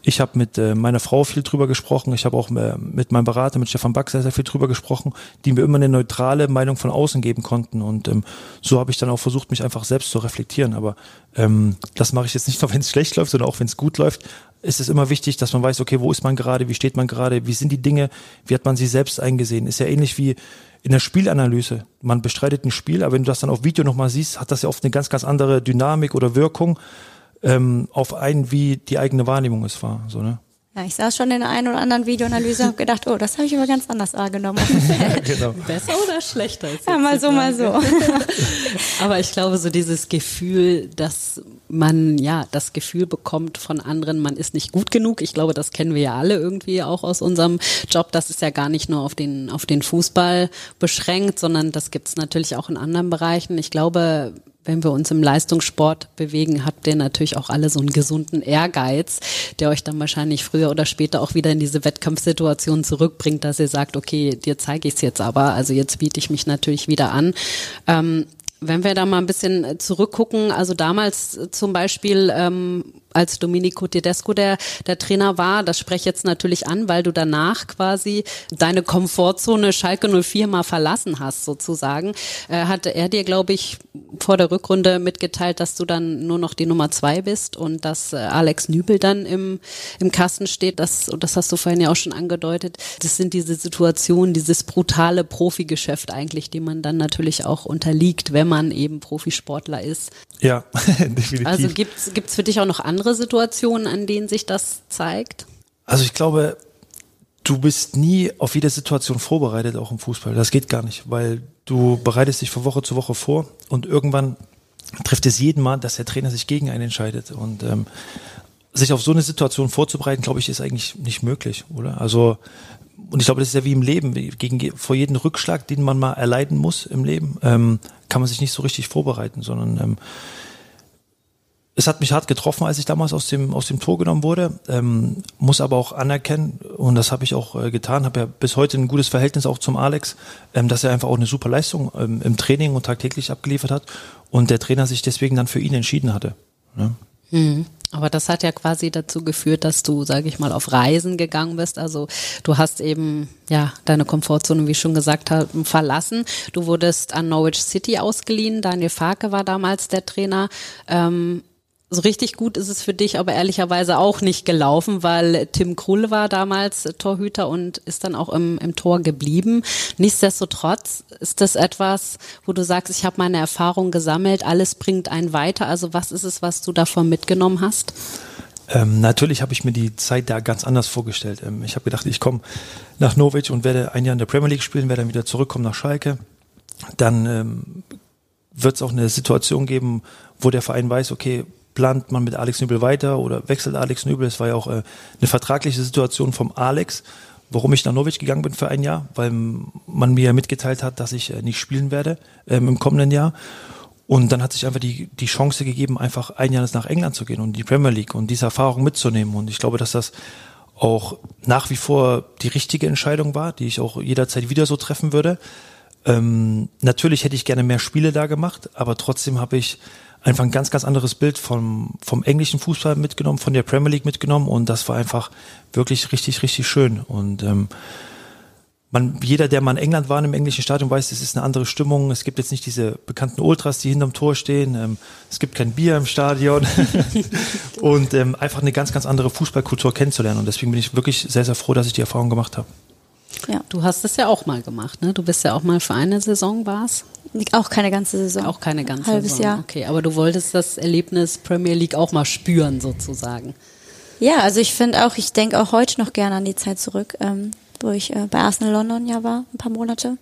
ich habe mit äh, meiner Frau viel drüber gesprochen. Ich habe auch äh, mit meinem Berater, mit Stefan Back, sehr, sehr viel drüber gesprochen, die mir immer eine neutrale Meinung von außen geben konnten. Und ähm, so habe ich dann auch versucht, mich einfach selbst zu reflektieren. Aber ähm, das mache ich jetzt nicht nur, [laughs] wenn es schlecht läuft, sondern auch wenn es gut läuft. Ist es immer wichtig, dass man weiß, okay, wo ist man gerade, wie steht man gerade, wie sind die Dinge, wie hat man sie selbst eingesehen. Ist ja ähnlich wie in der Spielanalyse. Man bestreitet ein Spiel, aber wenn du das dann auf Video nochmal siehst, hat das ja oft eine ganz, ganz andere Dynamik oder Wirkung ähm, auf einen, wie die eigene Wahrnehmung es war. So, ne? Ja, ich saß schon in der einen oder anderen Videoanalyse und gedacht, oh, das habe ich aber ganz anders wahrgenommen. [laughs] genau. Besser oder schlechter? ja, mal so, mal so. [laughs] aber ich glaube, so dieses Gefühl, dass man ja das Gefühl bekommt von anderen, man ist nicht gut genug. Ich glaube, das kennen wir ja alle irgendwie auch aus unserem Job. Das ist ja gar nicht nur auf den, auf den Fußball beschränkt, sondern das gibt's natürlich auch in anderen Bereichen. Ich glaube, wenn wir uns im Leistungssport bewegen, habt ihr natürlich auch alle so einen gesunden Ehrgeiz, der euch dann wahrscheinlich früher oder später auch wieder in diese Wettkampfsituation zurückbringt, dass ihr sagt, okay, dir zeige ich es jetzt aber, also jetzt biete ich mich natürlich wieder an. Ähm, wenn wir da mal ein bisschen zurückgucken, also damals zum Beispiel ähm, als Domenico Tedesco der, der Trainer war, das spreche ich jetzt natürlich an, weil du danach quasi deine Komfortzone Schalke 04 mal verlassen hast sozusagen, äh, hatte er dir, glaube ich, vor der Rückrunde mitgeteilt, dass du dann nur noch die Nummer zwei bist und dass äh, Alex Nübel dann im, im Kasten steht. Das, und das hast du vorhin ja auch schon angedeutet. Das sind diese Situationen, dieses brutale Profigeschäft eigentlich, die man dann natürlich auch unterliegt, wenn man eben Profisportler ist. Ja, [laughs] definitiv. Also gibt's gibt's für dich auch noch andere Situationen, an denen sich das zeigt? Also ich glaube, du bist nie auf jede Situation vorbereitet, auch im Fußball. Das geht gar nicht, weil du bereitest dich von Woche zu Woche vor und irgendwann trifft es jeden Mal, dass der Trainer sich gegen einen entscheidet. Und ähm, sich auf so eine Situation vorzubereiten, glaube ich, ist eigentlich nicht möglich, oder? Also und ich glaube, das ist ja wie im Leben, gegen, vor jedem Rückschlag, den man mal erleiden muss im Leben, ähm, kann man sich nicht so richtig vorbereiten, sondern ähm, es hat mich hart getroffen, als ich damals aus dem, aus dem Tor genommen wurde, ähm, muss aber auch anerkennen, und das habe ich auch äh, getan, habe ja bis heute ein gutes Verhältnis auch zum Alex, ähm, dass er einfach auch eine super Leistung ähm, im Training und tagtäglich abgeliefert hat und der Trainer sich deswegen dann für ihn entschieden hatte. Ne? Mhm. Aber das hat ja quasi dazu geführt, dass du, sage ich mal, auf Reisen gegangen bist. Also du hast eben ja deine Komfortzone, wie ich schon gesagt habe, verlassen. Du wurdest an Norwich City ausgeliehen. Daniel Farke war damals der Trainer. Ähm, so richtig gut ist es für dich aber ehrlicherweise auch nicht gelaufen, weil Tim Krul war damals Torhüter und ist dann auch im, im Tor geblieben. Nichtsdestotrotz ist das etwas, wo du sagst, ich habe meine Erfahrung gesammelt, alles bringt einen weiter. Also was ist es, was du davon mitgenommen hast? Ähm, natürlich habe ich mir die Zeit da ganz anders vorgestellt. Ähm, ich habe gedacht, ich komme nach Norwich und werde ein Jahr in der Premier League spielen, werde dann wieder zurückkommen nach Schalke. Dann ähm, wird es auch eine Situation geben, wo der Verein weiß, okay, plant man mit Alex Nübel weiter oder wechselt Alex Nübel? Es war ja auch äh, eine vertragliche Situation vom Alex, warum ich nach Norwich gegangen bin für ein Jahr, weil man mir mitgeteilt hat, dass ich äh, nicht spielen werde ähm, im kommenden Jahr. Und dann hat sich einfach die, die Chance gegeben, einfach ein Jahr nach England zu gehen und die Premier League und diese Erfahrung mitzunehmen. Und ich glaube, dass das auch nach wie vor die richtige Entscheidung war, die ich auch jederzeit wieder so treffen würde. Ähm, natürlich hätte ich gerne mehr Spiele da gemacht, aber trotzdem habe ich einfach ein ganz, ganz anderes Bild vom, vom englischen Fußball mitgenommen, von der Premier League mitgenommen und das war einfach wirklich richtig, richtig schön. Und ähm, man, jeder, der mal in England war im englischen Stadion, weiß, es ist eine andere Stimmung. Es gibt jetzt nicht diese bekannten Ultras, die hinterm Tor stehen. Ähm, es gibt kein Bier im Stadion. [laughs] und ähm, einfach eine ganz, ganz andere Fußballkultur kennenzulernen. Und deswegen bin ich wirklich sehr, sehr froh, dass ich die Erfahrung gemacht habe. Ja. Du hast es ja auch mal gemacht, ne? Du bist ja auch mal für eine Saison war's. Auch keine ganze Saison. Auch keine ganze Halbes Saison. Jahr. Okay, aber du wolltest das Erlebnis Premier League auch mal spüren, sozusagen. Ja, also ich finde auch, ich denke auch heute noch gerne an die Zeit zurück, ähm, wo ich äh, bei Arsenal London ja war, ein paar Monate.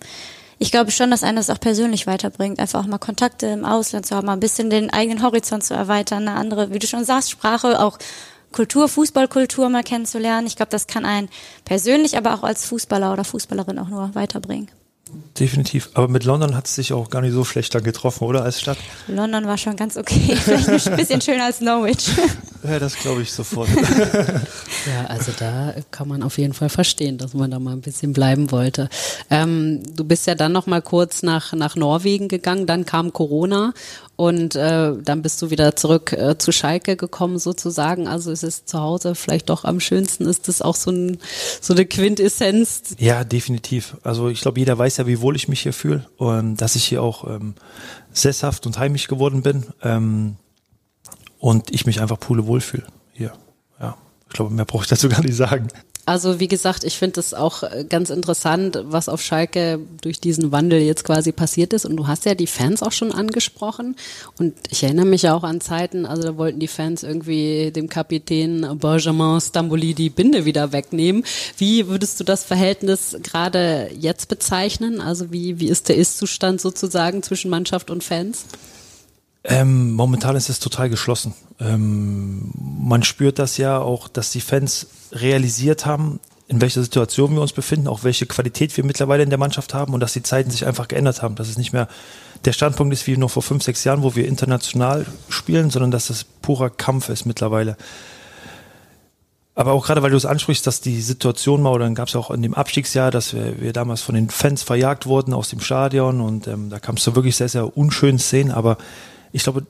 Ich glaube schon, dass einen das auch persönlich weiterbringt, einfach auch mal Kontakte im Ausland zu haben, mal ein bisschen den eigenen Horizont zu erweitern, eine andere, wie du schon sagst, Sprache, auch Kultur, Fußballkultur mal kennenzulernen. Ich glaube, das kann einen persönlich, aber auch als Fußballer oder Fußballerin auch nur weiterbringen. Definitiv. Aber mit London hat es sich auch gar nicht so schlecht dann getroffen, oder? Als Stadt? London war schon ganz okay. [laughs] Vielleicht ein bisschen schöner als Norwich. [laughs] Ja, das glaube ich sofort. [laughs] Ja, also da kann man auf jeden Fall verstehen, dass man da mal ein bisschen bleiben wollte. Ähm, du bist ja dann noch mal kurz nach, nach Norwegen gegangen, dann kam Corona und äh, dann bist du wieder zurück äh, zu Schalke gekommen sozusagen. Also es ist zu Hause vielleicht doch am schönsten. Ist das auch so, ein, so eine Quintessenz? Ja, definitiv. Also ich glaube, jeder weiß ja, wie wohl ich mich hier fühle und dass ich hier auch ähm, sesshaft und heimisch geworden bin ähm, und ich mich einfach pule wohlfühle hier. Ja, ich glaube, mehr brauche ich dazu gar nicht sagen. Also wie gesagt, ich finde es auch äh, ganz interessant, was auf Schalke durch diesen Wandel jetzt quasi passiert ist. Und du hast ja die Fans auch schon angesprochen. Und ich erinnere mich ja auch an Zeiten, also da wollten die Fans irgendwie dem Kapitän Benjamin Stamboli die Binde wieder wegnehmen. Wie würdest du das Verhältnis gerade jetzt bezeichnen? Also wie, wie ist der Ist-Zustand sozusagen zwischen Mannschaft und Fans? Ähm, momentan ist es total geschlossen. Ähm, man spürt das ja auch, dass die Fans realisiert haben, in welcher Situation wir uns befinden, auch welche Qualität wir mittlerweile in der Mannschaft haben und dass die Zeiten sich einfach geändert haben. Dass es nicht mehr der Standpunkt ist wie noch vor fünf, sechs Jahren, wo wir international spielen, sondern dass es purer Kampf ist mittlerweile. Aber auch gerade, weil du es ansprichst, dass die Situation mal, oder dann gab es auch in dem Abstiegsjahr, dass wir, wir, damals von den Fans verjagt wurden aus dem Stadion und ähm, da kam es zu wirklich sehr, sehr unschönen Szenen, aber ich glaube,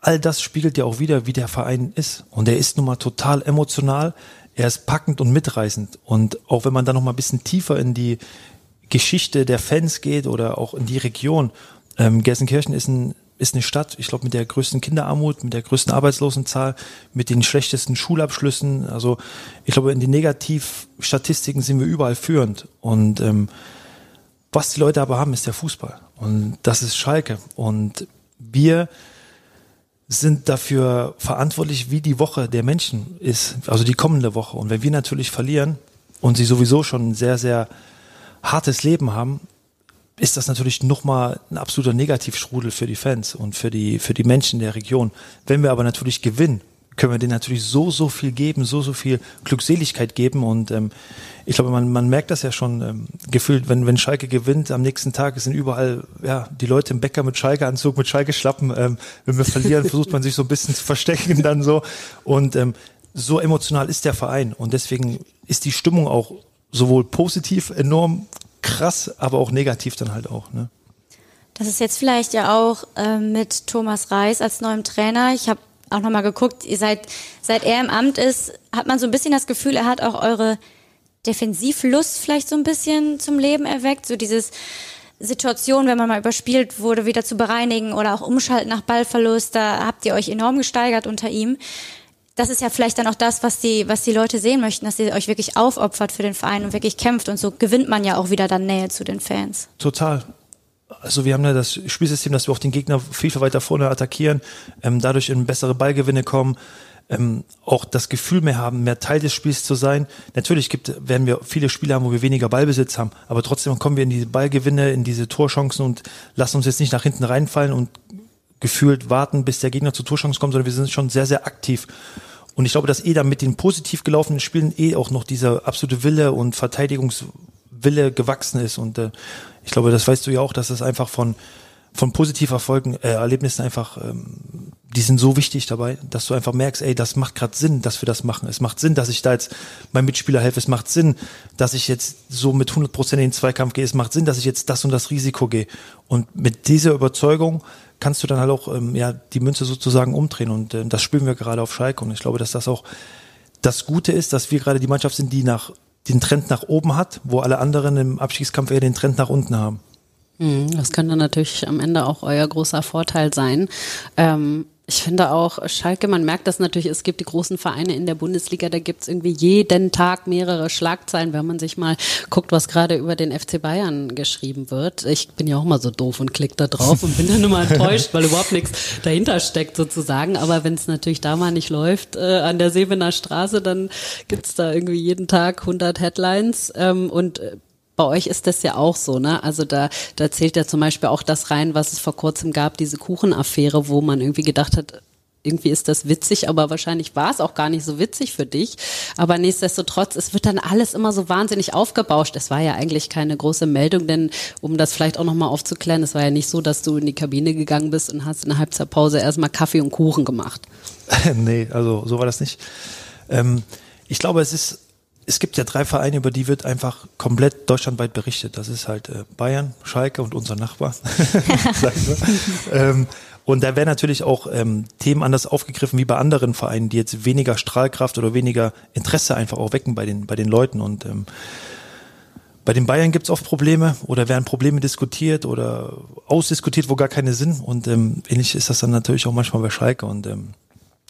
all das spiegelt ja auch wieder, wie der Verein ist. Und er ist nun mal total emotional, er ist packend und mitreißend. Und auch wenn man da noch mal ein bisschen tiefer in die Geschichte der Fans geht oder auch in die Region, ähm, Gelsenkirchen ist, ein, ist eine Stadt, ich glaube, mit der größten Kinderarmut, mit der größten Arbeitslosenzahl, mit den schlechtesten Schulabschlüssen. Also ich glaube, in den Negativstatistiken sind wir überall führend. Und ähm, was die Leute aber haben, ist der Fußball. Und das ist Schalke. Und wir sind dafür verantwortlich, wie die Woche der Menschen ist, also die kommende Woche. Und wenn wir natürlich verlieren und sie sowieso schon ein sehr, sehr hartes Leben haben, ist das natürlich nochmal ein absoluter Negativstrudel für die Fans und für die, für die Menschen der Region. Wenn wir aber natürlich gewinnen, können wir denen natürlich so, so viel geben, so, so viel Glückseligkeit geben. Und ähm, ich glaube, man, man merkt das ja schon ähm, gefühlt, wenn, wenn Schalke gewinnt, am nächsten Tag sind überall ja, die Leute im Bäcker mit Schalke-Anzug, mit Schalke-Schlappen. Ähm, wenn wir verlieren, [laughs] versucht man sich so ein bisschen zu verstecken dann so. Und ähm, so emotional ist der Verein. Und deswegen ist die Stimmung auch sowohl positiv enorm krass, aber auch negativ dann halt auch. Ne? Das ist jetzt vielleicht ja auch äh, mit Thomas Reis als neuem Trainer. Ich habe auch nochmal geguckt, ihr seid, seit er im Amt ist, hat man so ein bisschen das Gefühl, er hat auch eure Defensivlust vielleicht so ein bisschen zum Leben erweckt, so dieses Situation, wenn man mal überspielt wurde, wieder zu bereinigen oder auch umschalten nach Ballverlust, da habt ihr euch enorm gesteigert unter ihm. Das ist ja vielleicht dann auch das, was die, was die Leute sehen möchten, dass ihr euch wirklich aufopfert für den Verein und wirklich kämpft und so gewinnt man ja auch wieder dann Nähe zu den Fans. Total also wir haben ja das Spielsystem, dass wir auch den Gegner viel, viel weiter vorne attackieren, ähm, dadurch in bessere Ballgewinne kommen, ähm, auch das Gefühl mehr haben, mehr Teil des Spiels zu sein. Natürlich gibt, werden wir viele Spiele haben, wo wir weniger Ballbesitz haben, aber trotzdem kommen wir in diese Ballgewinne, in diese Torchancen und lassen uns jetzt nicht nach hinten reinfallen und gefühlt warten, bis der Gegner zur Torchance kommt, sondern wir sind schon sehr, sehr aktiv. Und ich glaube, dass eh da mit den positiv gelaufenen Spielen eh auch noch dieser absolute Wille und Verteidigungswille gewachsen ist. Und äh, ich glaube, das weißt du ja auch, dass es einfach von von positiv Erfolgen, äh, Erlebnissen einfach, ähm, die sind so wichtig dabei, dass du einfach merkst, ey, das macht gerade Sinn, dass wir das machen. Es macht Sinn, dass ich da jetzt meinem Mitspieler helfe. Es macht Sinn, dass ich jetzt so mit 100 Prozent in den Zweikampf gehe. Es macht Sinn, dass ich jetzt das und das Risiko gehe. Und mit dieser Überzeugung kannst du dann halt auch ähm, ja die Münze sozusagen umdrehen. Und äh, das spüren wir gerade auf Schalke. Und ich glaube, dass das auch das Gute ist, dass wir gerade die Mannschaft sind, die nach den Trend nach oben hat, wo alle anderen im Abstiegskampf eher den Trend nach unten haben. Hm, das könnte natürlich am Ende auch euer großer Vorteil sein. Ähm, ich finde auch, Schalke, man merkt das natürlich, es gibt die großen Vereine in der Bundesliga, da gibt es irgendwie jeden Tag mehrere Schlagzeilen, wenn man sich mal guckt, was gerade über den FC Bayern geschrieben wird. Ich bin ja auch mal so doof und klick da drauf und bin dann immer [laughs] enttäuscht, weil überhaupt nichts dahinter steckt sozusagen. Aber wenn es natürlich da mal nicht läuft äh, an der Sebener Straße, dann gibt's da irgendwie jeden Tag 100 Headlines ähm, und äh, bei euch ist das ja auch so, ne? Also da, da zählt ja zum Beispiel auch das rein, was es vor kurzem gab, diese Kuchenaffäre, wo man irgendwie gedacht hat, irgendwie ist das witzig, aber wahrscheinlich war es auch gar nicht so witzig für dich. Aber nichtsdestotrotz, es wird dann alles immer so wahnsinnig aufgebauscht. Es war ja eigentlich keine große Meldung, denn um das vielleicht auch nochmal aufzuklären, es war ja nicht so, dass du in die Kabine gegangen bist und hast in der Halbzeitpause erstmal Kaffee und Kuchen gemacht. [laughs] nee, also so war das nicht. Ähm, ich glaube, es ist es gibt ja drei Vereine, über die wird einfach komplett deutschlandweit berichtet. Das ist halt äh, Bayern, Schalke und unser Nachbar. [laughs] ähm, und da werden natürlich auch ähm, Themen anders aufgegriffen wie bei anderen Vereinen, die jetzt weniger Strahlkraft oder weniger Interesse einfach auch wecken bei den, bei den Leuten. Und ähm, bei den Bayern gibt es oft Probleme oder werden Probleme diskutiert oder ausdiskutiert, wo gar keine sind. Und ähm, ähnlich ist das dann natürlich auch manchmal bei Schalke. Und ähm,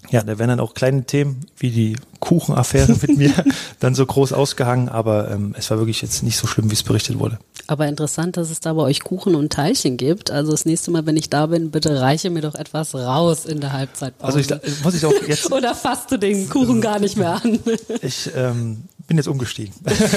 ja, da werden dann auch kleine Themen wie die Kuchenaffäre mit mir [laughs] dann so groß ausgehangen, aber ähm, es war wirklich jetzt nicht so schlimm, wie es berichtet wurde. Aber interessant, dass es da bei euch Kuchen und Teilchen gibt. Also das nächste Mal, wenn ich da bin, bitte reiche mir doch etwas raus in der Halbzeitpause. Also ich, muss ich auch jetzt [laughs] oder fasst du den Kuchen gar nicht mehr an? ich ähm, bin jetzt umgestiegen.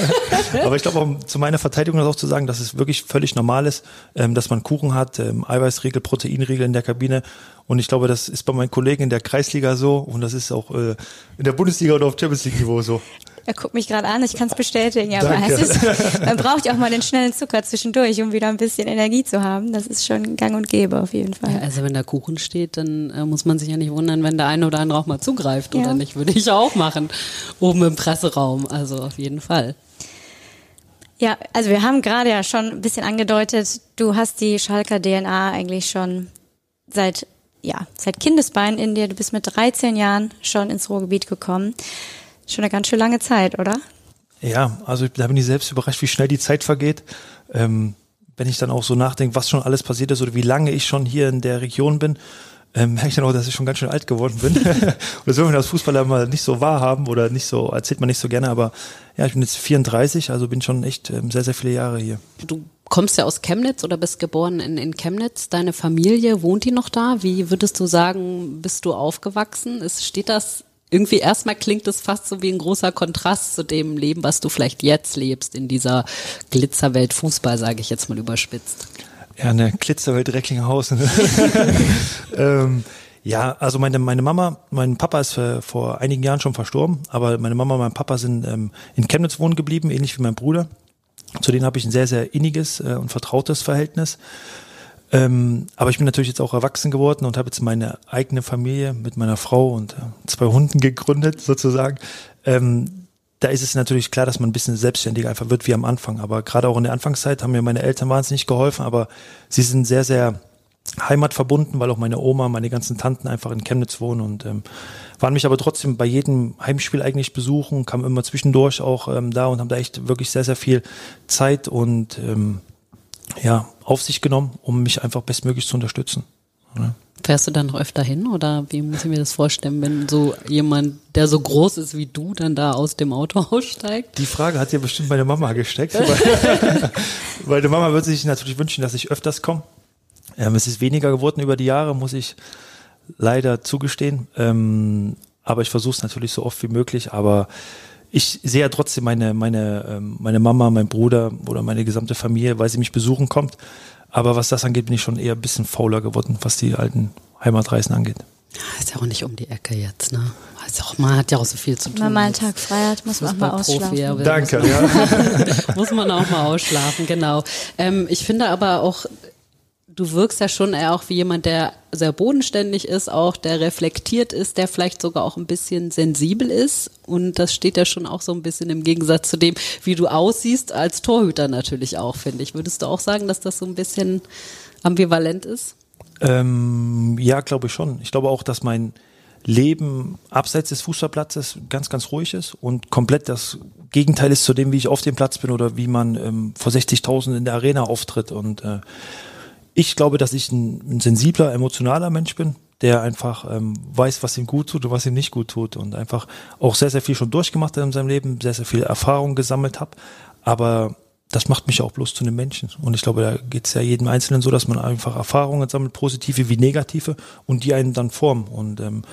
[laughs] Aber ich glaube, um zu meiner Verteidigung auch zu sagen, dass es wirklich völlig normal ist, ähm, dass man Kuchen hat, ähm, Eiweißriegel, Proteinriegel in der Kabine. Und ich glaube, das ist bei meinen Kollegen in der Kreisliga so und das ist auch äh, in der Bundesliga oder auf Champions League Niveau so. Er guckt mich gerade an, ich kann es bestätigen, aber es ist, [laughs] man braucht ja auch mal den schnellen Zucker zwischendurch, um wieder ein bisschen Energie zu haben. Das ist schon gang und gäbe auf jeden Fall. Ja, also wenn da Kuchen steht, dann äh, muss man sich ja nicht wundern, wenn der eine oder andere auch mal zugreift, ja. oder nicht? Würde ich auch machen, oben im Presseraum. Also auf jeden Fall. Ja, also wir haben gerade ja schon ein bisschen angedeutet, du hast die Schalker DNA eigentlich schon seit ja, seit Kindesbein in dir. Du bist mit 13 Jahren schon ins Ruhrgebiet gekommen. Schon eine ganz schön lange Zeit, oder? Ja, also da bin ich selbst überrascht, wie schnell die Zeit vergeht. Ähm, wenn ich dann auch so nachdenke, was schon alles passiert ist oder wie lange ich schon hier in der Region bin, ähm, merke ich dann auch, dass ich schon ganz schön alt geworden bin. [laughs] und das will man als Fußballer mal nicht so wahrhaben oder nicht so, erzählt man nicht so gerne, aber ja, ich bin jetzt 34, also bin schon echt ähm, sehr, sehr viele Jahre hier. Du kommst ja aus Chemnitz oder bist geboren in, in Chemnitz. Deine Familie, wohnt die noch da? Wie würdest du sagen, bist du aufgewachsen? Ist, steht das irgendwie erstmal klingt es fast so wie ein großer Kontrast zu dem Leben, was du vielleicht jetzt lebst in dieser Glitzerwelt Fußball, sage ich jetzt mal überspitzt. Ja, eine Glitzerwelt Recklinghausen. [laughs] ähm, ja, also meine, meine Mama, mein Papa ist vor, vor einigen Jahren schon verstorben, aber meine Mama und mein Papa sind ähm, in Chemnitz wohnen geblieben, ähnlich wie mein Bruder. Zu denen habe ich ein sehr, sehr inniges äh, und vertrautes Verhältnis. Ähm, aber ich bin natürlich jetzt auch erwachsen geworden und habe jetzt meine eigene Familie mit meiner Frau und äh, zwei Hunden gegründet, sozusagen. Ähm, da ist es natürlich klar, dass man ein bisschen selbstständiger einfach wird wie am Anfang. Aber gerade auch in der Anfangszeit haben mir meine Eltern wahnsinnig geholfen, aber sie sind sehr, sehr heimatverbunden, weil auch meine Oma, meine ganzen Tanten einfach in Chemnitz wohnen und ähm, waren mich aber trotzdem bei jedem Heimspiel eigentlich besuchen, kamen immer zwischendurch auch ähm, da und haben da echt wirklich sehr, sehr viel Zeit und ähm, ja, auf sich genommen, um mich einfach bestmöglich zu unterstützen. Ja. Fährst du dann noch öfter hin oder wie muss ich mir das vorstellen, wenn so jemand, der so groß ist wie du, dann da aus dem Auto [laughs] aussteigt? Die Frage hat ja bestimmt meine Mama gesteckt. weil, [laughs] meine Mama würde sich natürlich wünschen, dass ich öfters komme. Ähm, es ist weniger geworden über die Jahre, muss ich leider zugestehen. Ähm, aber ich versuche es natürlich so oft wie möglich. Aber ich sehe ja trotzdem meine, meine, ähm, meine Mama, mein Bruder oder meine gesamte Familie, weil sie mich besuchen kommt. Aber was das angeht, bin ich schon eher ein bisschen fauler geworden, was die alten Heimatreisen angeht. Ist ja auch nicht um die Ecke jetzt, ne? Also auch, man hat ja auch so viel zu tun. Wenn man mal einen Tag frei hat, muss man auch mal ausschlafen. Ja, Danke, muss [laughs] man, ja. muss man auch mal ausschlafen, genau. Ähm, ich finde aber auch, Du wirkst ja schon eher auch wie jemand, der sehr bodenständig ist, auch der reflektiert ist, der vielleicht sogar auch ein bisschen sensibel ist. Und das steht ja schon auch so ein bisschen im Gegensatz zu dem, wie du aussiehst, als Torhüter natürlich auch, finde ich. Würdest du auch sagen, dass das so ein bisschen ambivalent ist? Ähm, ja, glaube ich schon. Ich glaube auch, dass mein Leben abseits des Fußballplatzes ganz, ganz ruhig ist und komplett das Gegenteil ist zu dem, wie ich auf dem Platz bin oder wie man ähm, vor 60.000 in der Arena auftritt. Und äh, ich glaube, dass ich ein, ein, sensibler, emotionaler Mensch bin, der einfach ähm, weiß, was ihm gut tut und was ihm nicht gut tut und einfach auch sehr, sehr viel schon durchgemacht hat in seinem Leben, sehr, sehr viel Erfahrung gesammelt habe. Aber das macht mich auch bloß zu einem Menschen. Und ich glaube, da geht es ja jedem Einzelnen so, dass man einfach Erfahrungen sammelt, positive wie negative, und die einen dann formen. Und ähm,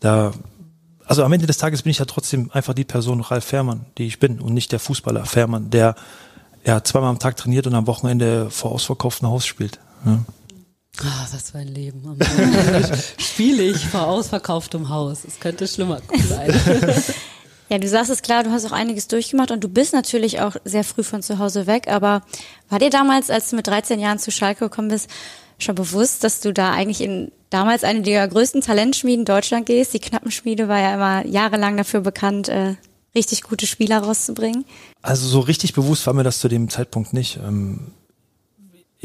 da, also am Ende des Tages bin ich ja trotzdem einfach die Person Ralf Fährmann, die ich bin und nicht der Fußballer Fährmann, der ja zweimal am Tag trainiert und am Wochenende vor ausverkauftem Haus spielt. Ja. Ah, was für ein Leben. [laughs] Spiele ich vor ausverkauftem Haus. Es könnte schlimmer sein. [laughs] Ja, du sagst es klar, du hast auch einiges durchgemacht und du bist natürlich auch sehr früh von zu Hause weg. Aber war dir damals, als du mit 13 Jahren zu Schalke gekommen bist, schon bewusst, dass du da eigentlich in damals eine der größten Talentschmieden Deutschland gehst? Die Knappenschmiede war ja immer jahrelang dafür bekannt, äh, richtig gute Spieler rauszubringen. Also so richtig bewusst war mir das zu dem Zeitpunkt nicht. Ähm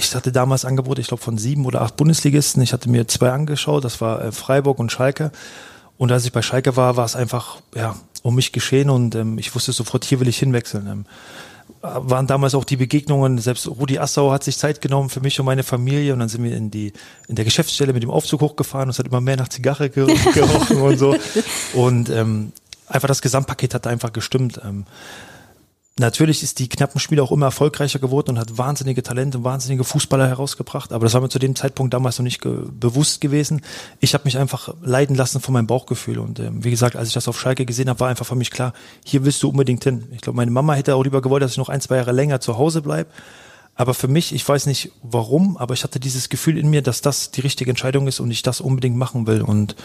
ich hatte damals Angebote, ich glaube von sieben oder acht Bundesligisten. Ich hatte mir zwei angeschaut, das war äh, Freiburg und Schalke. Und als ich bei Schalke war, war es einfach ja um mich geschehen und ähm, ich wusste sofort, hier will ich hinwechseln. Ähm, waren damals auch die Begegnungen, selbst Rudi Assauer hat sich Zeit genommen für mich und meine Familie und dann sind wir in die in der Geschäftsstelle mit dem Aufzug hochgefahren und es hat immer mehr nach Zigarre [laughs] gerochen und so und ähm, einfach das Gesamtpaket hat einfach gestimmt. Ähm, Natürlich ist die Knappenspiele auch immer erfolgreicher geworden und hat wahnsinnige Talente, wahnsinnige Fußballer herausgebracht, aber das war mir zu dem Zeitpunkt damals noch nicht ge bewusst gewesen. Ich habe mich einfach leiden lassen von meinem Bauchgefühl und äh, wie gesagt, als ich das auf Schalke gesehen habe, war einfach für mich klar, hier willst du unbedingt hin. Ich glaube, meine Mama hätte auch lieber gewollt, dass ich noch ein, zwei Jahre länger zu Hause bleibe. Aber für mich, ich weiß nicht warum, aber ich hatte dieses Gefühl in mir, dass das die richtige Entscheidung ist und ich das unbedingt machen will und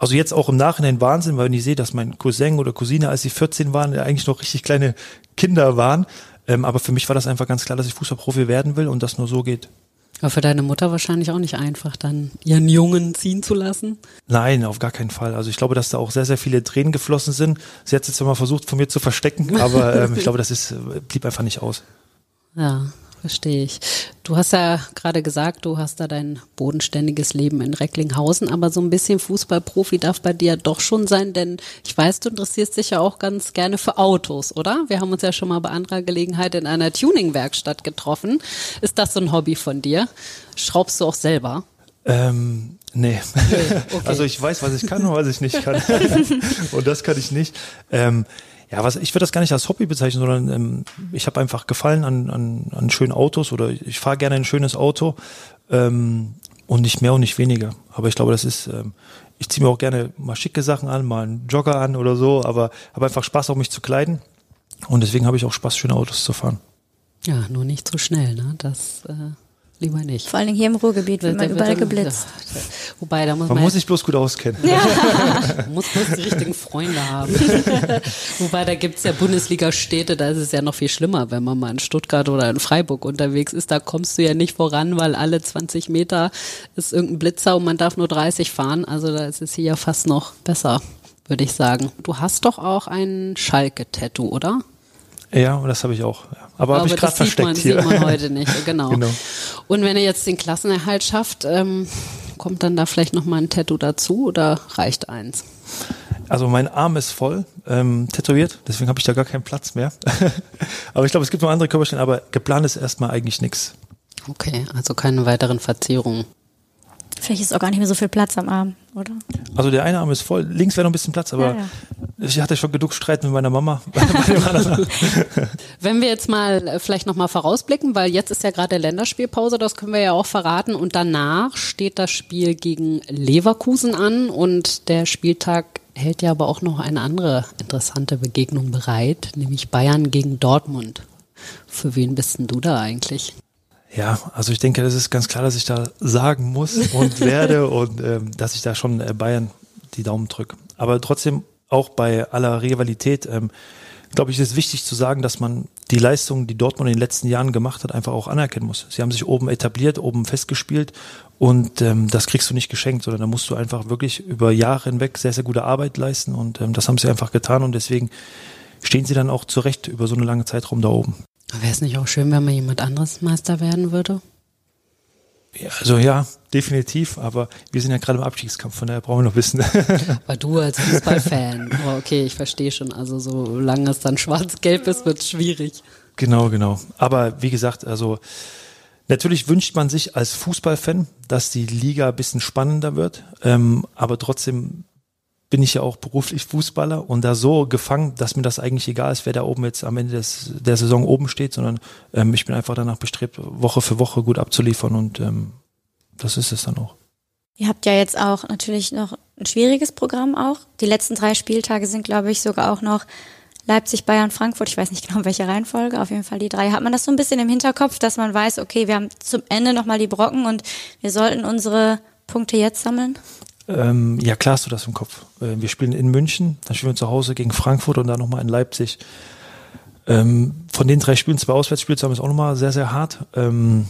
also jetzt auch im Nachhinein Wahnsinn, weil wenn ich sehe, dass mein Cousin oder Cousine, als sie 14 waren, eigentlich noch richtig kleine Kinder waren. Ähm, aber für mich war das einfach ganz klar, dass ich Fußballprofi werden will und das nur so geht. Aber für deine Mutter wahrscheinlich auch nicht einfach, dann ihren Jungen ziehen zu lassen? Nein, auf gar keinen Fall. Also ich glaube, dass da auch sehr, sehr viele Tränen geflossen sind. Sie hat es jetzt immer versucht, von mir zu verstecken, aber ähm, ich [laughs] glaube, das ist, blieb einfach nicht aus. Ja, Verstehe ich. Du hast ja gerade gesagt, du hast da dein bodenständiges Leben in Recklinghausen, aber so ein bisschen Fußballprofi darf bei dir doch schon sein, denn ich weiß, du interessierst dich ja auch ganz gerne für Autos, oder? Wir haben uns ja schon mal bei anderer Gelegenheit in einer Tuning-Werkstatt getroffen. Ist das so ein Hobby von dir? Schraubst du auch selber? Ähm, nee. [laughs] okay. Also ich weiß, was ich kann und was ich nicht kann. [laughs] und das kann ich nicht. Ähm, ja, was ich würde das gar nicht als Hobby bezeichnen, sondern ähm, ich habe einfach Gefallen an, an, an schönen Autos oder ich fahre gerne ein schönes Auto ähm, und nicht mehr und nicht weniger. Aber ich glaube, das ist, ähm, ich ziehe mir auch gerne mal schicke Sachen an, mal einen Jogger an oder so, aber habe einfach Spaß, auch mich zu kleiden und deswegen habe ich auch Spaß, schöne Autos zu fahren. Ja, nur nicht zu schnell, ne? Das äh lieber nicht. Vor allen Dingen hier im Ruhrgebiet wird man überall geblitzt. [laughs] Wobei, da muss man, man muss sich bloß gut auskennen. Ja. man [laughs] muss bloß die richtigen Freunde haben. [laughs] Wobei, da gibt's ja Bundesliga-Städte, da ist es ja noch viel schlimmer, wenn man mal in Stuttgart oder in Freiburg unterwegs ist. Da kommst du ja nicht voran, weil alle 20 Meter ist irgendein Blitzer und man darf nur 30 fahren. Also da ist es hier ja fast noch besser, würde ich sagen. Du hast doch auch ein Schalke-Tattoo, oder? Ja, das habe ich auch. Aber, habe ich gerade versteckt man, hier. sieht man heute [laughs] nicht, genau. genau. Und wenn er jetzt den Klassenerhalt schafft, ähm, kommt dann da vielleicht nochmal ein Tattoo dazu oder reicht eins? Also mein Arm ist voll ähm, tätowiert, deswegen habe ich da gar keinen Platz mehr. [laughs] aber ich glaube, es gibt noch andere Körperstellen, aber geplant ist erstmal eigentlich nichts. Okay, also keine weiteren Verzierungen. Vielleicht ist auch gar nicht mehr so viel Platz am Arm, oder? Also der eine Arm ist voll, links wäre noch ein bisschen Platz, aber ja, ja. ich hatte schon genug Streit mit meiner Mama. [laughs] Wenn wir jetzt mal äh, vielleicht nochmal vorausblicken, weil jetzt ist ja gerade Länderspielpause, das können wir ja auch verraten und danach steht das Spiel gegen Leverkusen an und der Spieltag hält ja aber auch noch eine andere interessante Begegnung bereit, nämlich Bayern gegen Dortmund. Für wen bist denn du da eigentlich? Ja, also ich denke, das ist ganz klar, dass ich da sagen muss und [laughs] werde und ähm, dass ich da schon äh, Bayern die Daumen drücke. Aber trotzdem auch bei aller Rivalität, ähm, glaube ich, ist es wichtig zu sagen, dass man die Leistung, die Dortmund in den letzten Jahren gemacht hat, einfach auch anerkennen muss. Sie haben sich oben etabliert, oben festgespielt und ähm, das kriegst du nicht geschenkt, sondern da musst du einfach wirklich über Jahre hinweg sehr, sehr gute Arbeit leisten und ähm, das haben sie einfach getan und deswegen stehen sie dann auch zurecht über so einen langen Zeitraum da oben. Wäre es nicht auch schön, wenn mal jemand anderes Meister werden würde? Ja, also ja, definitiv, aber wir sind ja gerade im Abstiegskampf, von daher brauchen wir noch wissen. [laughs] Aber du als Fußballfan, [laughs] oh, okay, ich verstehe schon, also solange es dann schwarz-gelb ist, wird es schwierig. Genau, genau. Aber wie gesagt, also natürlich wünscht man sich als Fußballfan, dass die Liga ein bisschen spannender wird, ähm, aber trotzdem bin ich ja auch beruflich Fußballer und da so gefangen, dass mir das eigentlich egal ist, wer da oben jetzt am Ende des, der Saison oben steht, sondern ähm, ich bin einfach danach bestrebt, Woche für Woche gut abzuliefern und ähm, das ist es dann auch. Ihr habt ja jetzt auch natürlich noch ein schwieriges Programm auch. Die letzten drei Spieltage sind, glaube ich, sogar auch noch Leipzig, Bayern, Frankfurt. Ich weiß nicht genau, in welcher Reihenfolge. Auf jeden Fall die drei. Hat man das so ein bisschen im Hinterkopf, dass man weiß, okay, wir haben zum Ende nochmal die Brocken und wir sollten unsere Punkte jetzt sammeln? Ähm, ja, klar hast du das im Kopf. Äh, wir spielen in München, dann spielen wir zu Hause gegen Frankfurt und dann nochmal in Leipzig. Ähm, von den drei Spielen, zwei Auswärtsspiele zu haben, ist auch nochmal sehr, sehr hart. Ähm,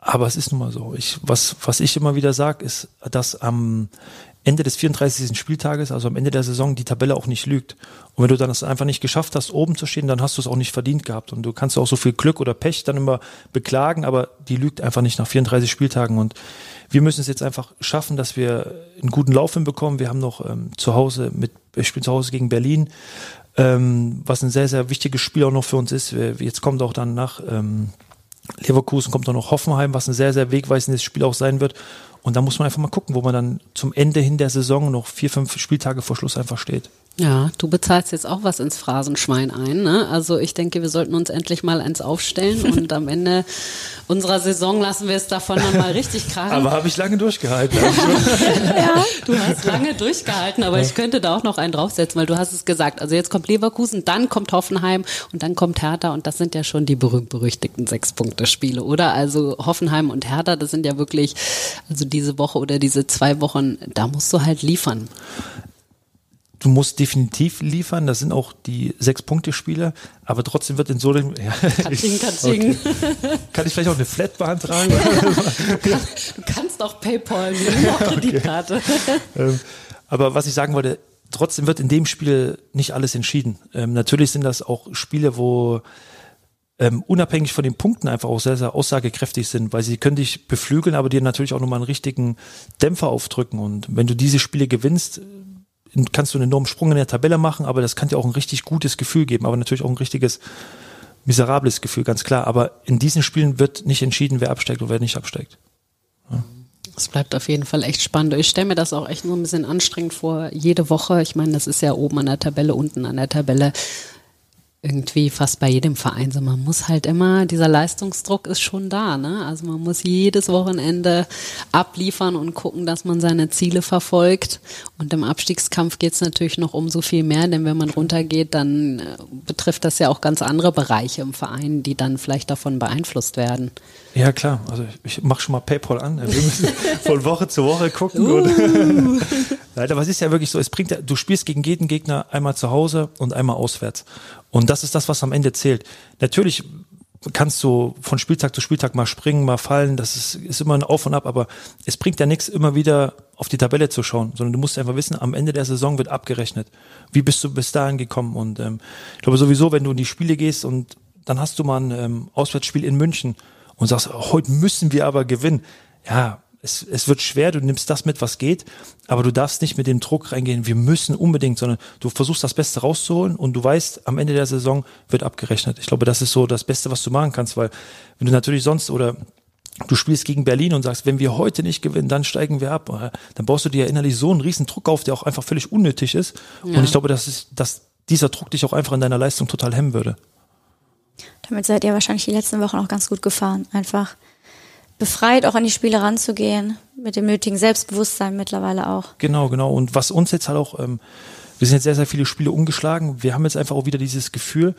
aber es ist nun mal so. Ich, was, was ich immer wieder sage, ist, dass am Ende des 34. Spieltages, also am Ende der Saison, die Tabelle auch nicht lügt. Und wenn du dann es einfach nicht geschafft hast, oben zu stehen, dann hast du es auch nicht verdient gehabt. Und du kannst auch so viel Glück oder Pech dann immer beklagen, aber die lügt einfach nicht nach 34 Spieltagen. Und wir müssen es jetzt einfach schaffen, dass wir einen guten Lauf hinbekommen. Wir haben noch ähm, zu Hause mit, ich spiele zu Hause gegen Berlin, ähm, was ein sehr, sehr wichtiges Spiel auch noch für uns ist. Jetzt kommt auch dann nach ähm, Leverkusen, kommt auch noch Hoffenheim, was ein sehr, sehr wegweisendes Spiel auch sein wird. Und da muss man einfach mal gucken, wo man dann zum Ende hin der Saison noch vier, fünf Spieltage vor Schluss einfach steht. Ja, du bezahlst jetzt auch was ins Phrasenschwein ein. Ne? Also ich denke, wir sollten uns endlich mal eins aufstellen [laughs] und am Ende unserer Saison lassen wir es davon dann mal richtig [laughs] krachen. Aber habe ich lange durchgehalten. [laughs] ja, du hast lange durchgehalten, aber ich könnte da auch noch einen draufsetzen, weil du hast es gesagt. Also jetzt kommt Leverkusen, dann kommt Hoffenheim und dann kommt Hertha und das sind ja schon die berühmt-berüchtigten Sechs-Punkte-Spiele, oder? Also Hoffenheim und Hertha, das sind ja wirklich, also diese Woche oder diese zwei Wochen, da musst du halt liefern du musst definitiv liefern, das sind auch die Sechs-Punkte-Spiele, aber trotzdem wird in so einem. Ja, Katsching, Katsching. [laughs] Okay. Kann ich vielleicht auch eine Flat beantragen? [laughs] du, kannst auch PayPal nehmen, auch Kreditkarte. Ähm, aber was ich sagen wollte, trotzdem wird in dem Spiel nicht alles entschieden. Ähm, natürlich sind das auch Spiele, wo ähm, unabhängig von den Punkten einfach auch sehr, sehr aussagekräftig sind, weil sie können dich beflügeln, aber dir natürlich auch nochmal einen richtigen Dämpfer aufdrücken. Und wenn du diese Spiele gewinnst, kannst du einen enormen Sprung in der Tabelle machen, aber das kann dir auch ein richtig gutes Gefühl geben, aber natürlich auch ein richtiges miserables Gefühl, ganz klar. Aber in diesen Spielen wird nicht entschieden, wer absteigt und wer nicht absteigt. Ja. Es bleibt auf jeden Fall echt spannend. Ich stelle mir das auch echt nur ein bisschen anstrengend vor, jede Woche. Ich meine, das ist ja oben an der Tabelle, unten an der Tabelle irgendwie fast bei jedem Verein so. Man muss halt immer, dieser Leistungsdruck ist schon da, ne? Also man muss jedes Wochenende abliefern und gucken, dass man seine Ziele verfolgt. Und im Abstiegskampf geht es natürlich noch umso viel mehr, denn wenn man runtergeht, dann äh, betrifft das ja auch ganz andere Bereiche im Verein, die dann vielleicht davon beeinflusst werden. Ja, klar. Also ich mache schon mal PayPal an. Wir müssen [laughs] von Woche zu Woche gucken. Uh. [laughs] Leider, was ist ja wirklich so, es bringt ja, du spielst gegen jeden Gegner einmal zu Hause und einmal auswärts. Und das ist das, was am Ende zählt. Natürlich kannst du von Spieltag zu Spieltag mal springen, mal fallen, das ist, ist immer ein Auf und Ab, aber es bringt ja nichts, immer wieder auf die Tabelle zu schauen, sondern du musst einfach wissen, am Ende der Saison wird abgerechnet. Wie bist du bis dahin gekommen? Und ähm, ich glaube sowieso, wenn du in die Spiele gehst und dann hast du mal ein ähm, Auswärtsspiel in München und sagst, heute müssen wir aber gewinnen. Ja, es, es wird schwer, du nimmst das mit, was geht, aber du darfst nicht mit dem Druck reingehen, wir müssen unbedingt, sondern du versuchst das Beste rauszuholen und du weißt, am Ende der Saison wird abgerechnet. Ich glaube, das ist so das Beste, was du machen kannst, weil wenn du natürlich sonst oder du spielst gegen Berlin und sagst, wenn wir heute nicht gewinnen, dann steigen wir ab, dann baust du dir innerlich so einen riesen Druck auf, der auch einfach völlig unnötig ist. Ja. Und ich glaube, dass, ist, dass dieser Druck dich auch einfach in deiner Leistung total hemmen würde. Damit seid ihr wahrscheinlich die letzten Wochen auch ganz gut gefahren. Einfach befreit, auch an die Spiele ranzugehen, mit dem nötigen Selbstbewusstsein mittlerweile auch. Genau, genau. Und was uns jetzt halt auch, ähm, wir sind jetzt sehr, sehr viele Spiele umgeschlagen. Wir haben jetzt einfach auch wieder dieses Gefühl,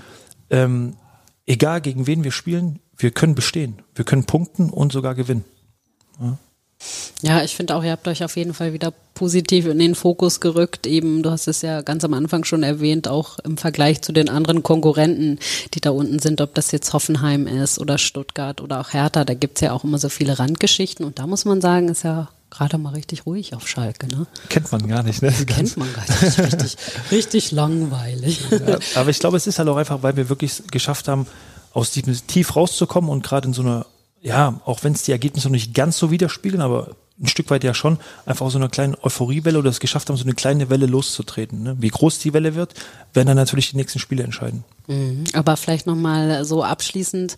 ähm, egal gegen wen wir spielen, wir können bestehen. Wir können punkten und sogar gewinnen. Ja. Ja, ich finde auch, ihr habt euch auf jeden Fall wieder positiv in den Fokus gerückt. Eben, du hast es ja ganz am Anfang schon erwähnt, auch im Vergleich zu den anderen Konkurrenten, die da unten sind, ob das jetzt Hoffenheim ist oder Stuttgart oder auch Hertha, da gibt's ja auch immer so viele Randgeschichten. Und da muss man sagen, ist ja gerade mal richtig ruhig auf Schalke. Ne? Kennt man gar nicht. Ne? [laughs] Kennt man gar nicht. Richtig, richtig langweilig. Ja, aber ich glaube, es ist halt auch einfach, weil wir wirklich geschafft haben, aus diesem Tief rauszukommen und gerade in so einer, ja, auch wenn es die Ergebnisse noch nicht ganz so widerspiegeln, aber ein Stück weit ja schon, einfach aus so einer kleinen Euphoriewelle oder es geschafft haben, so eine kleine Welle loszutreten. Ne? Wie groß die Welle wird, werden dann natürlich die nächsten Spiele entscheiden. Mhm. Aber vielleicht nochmal so abschließend,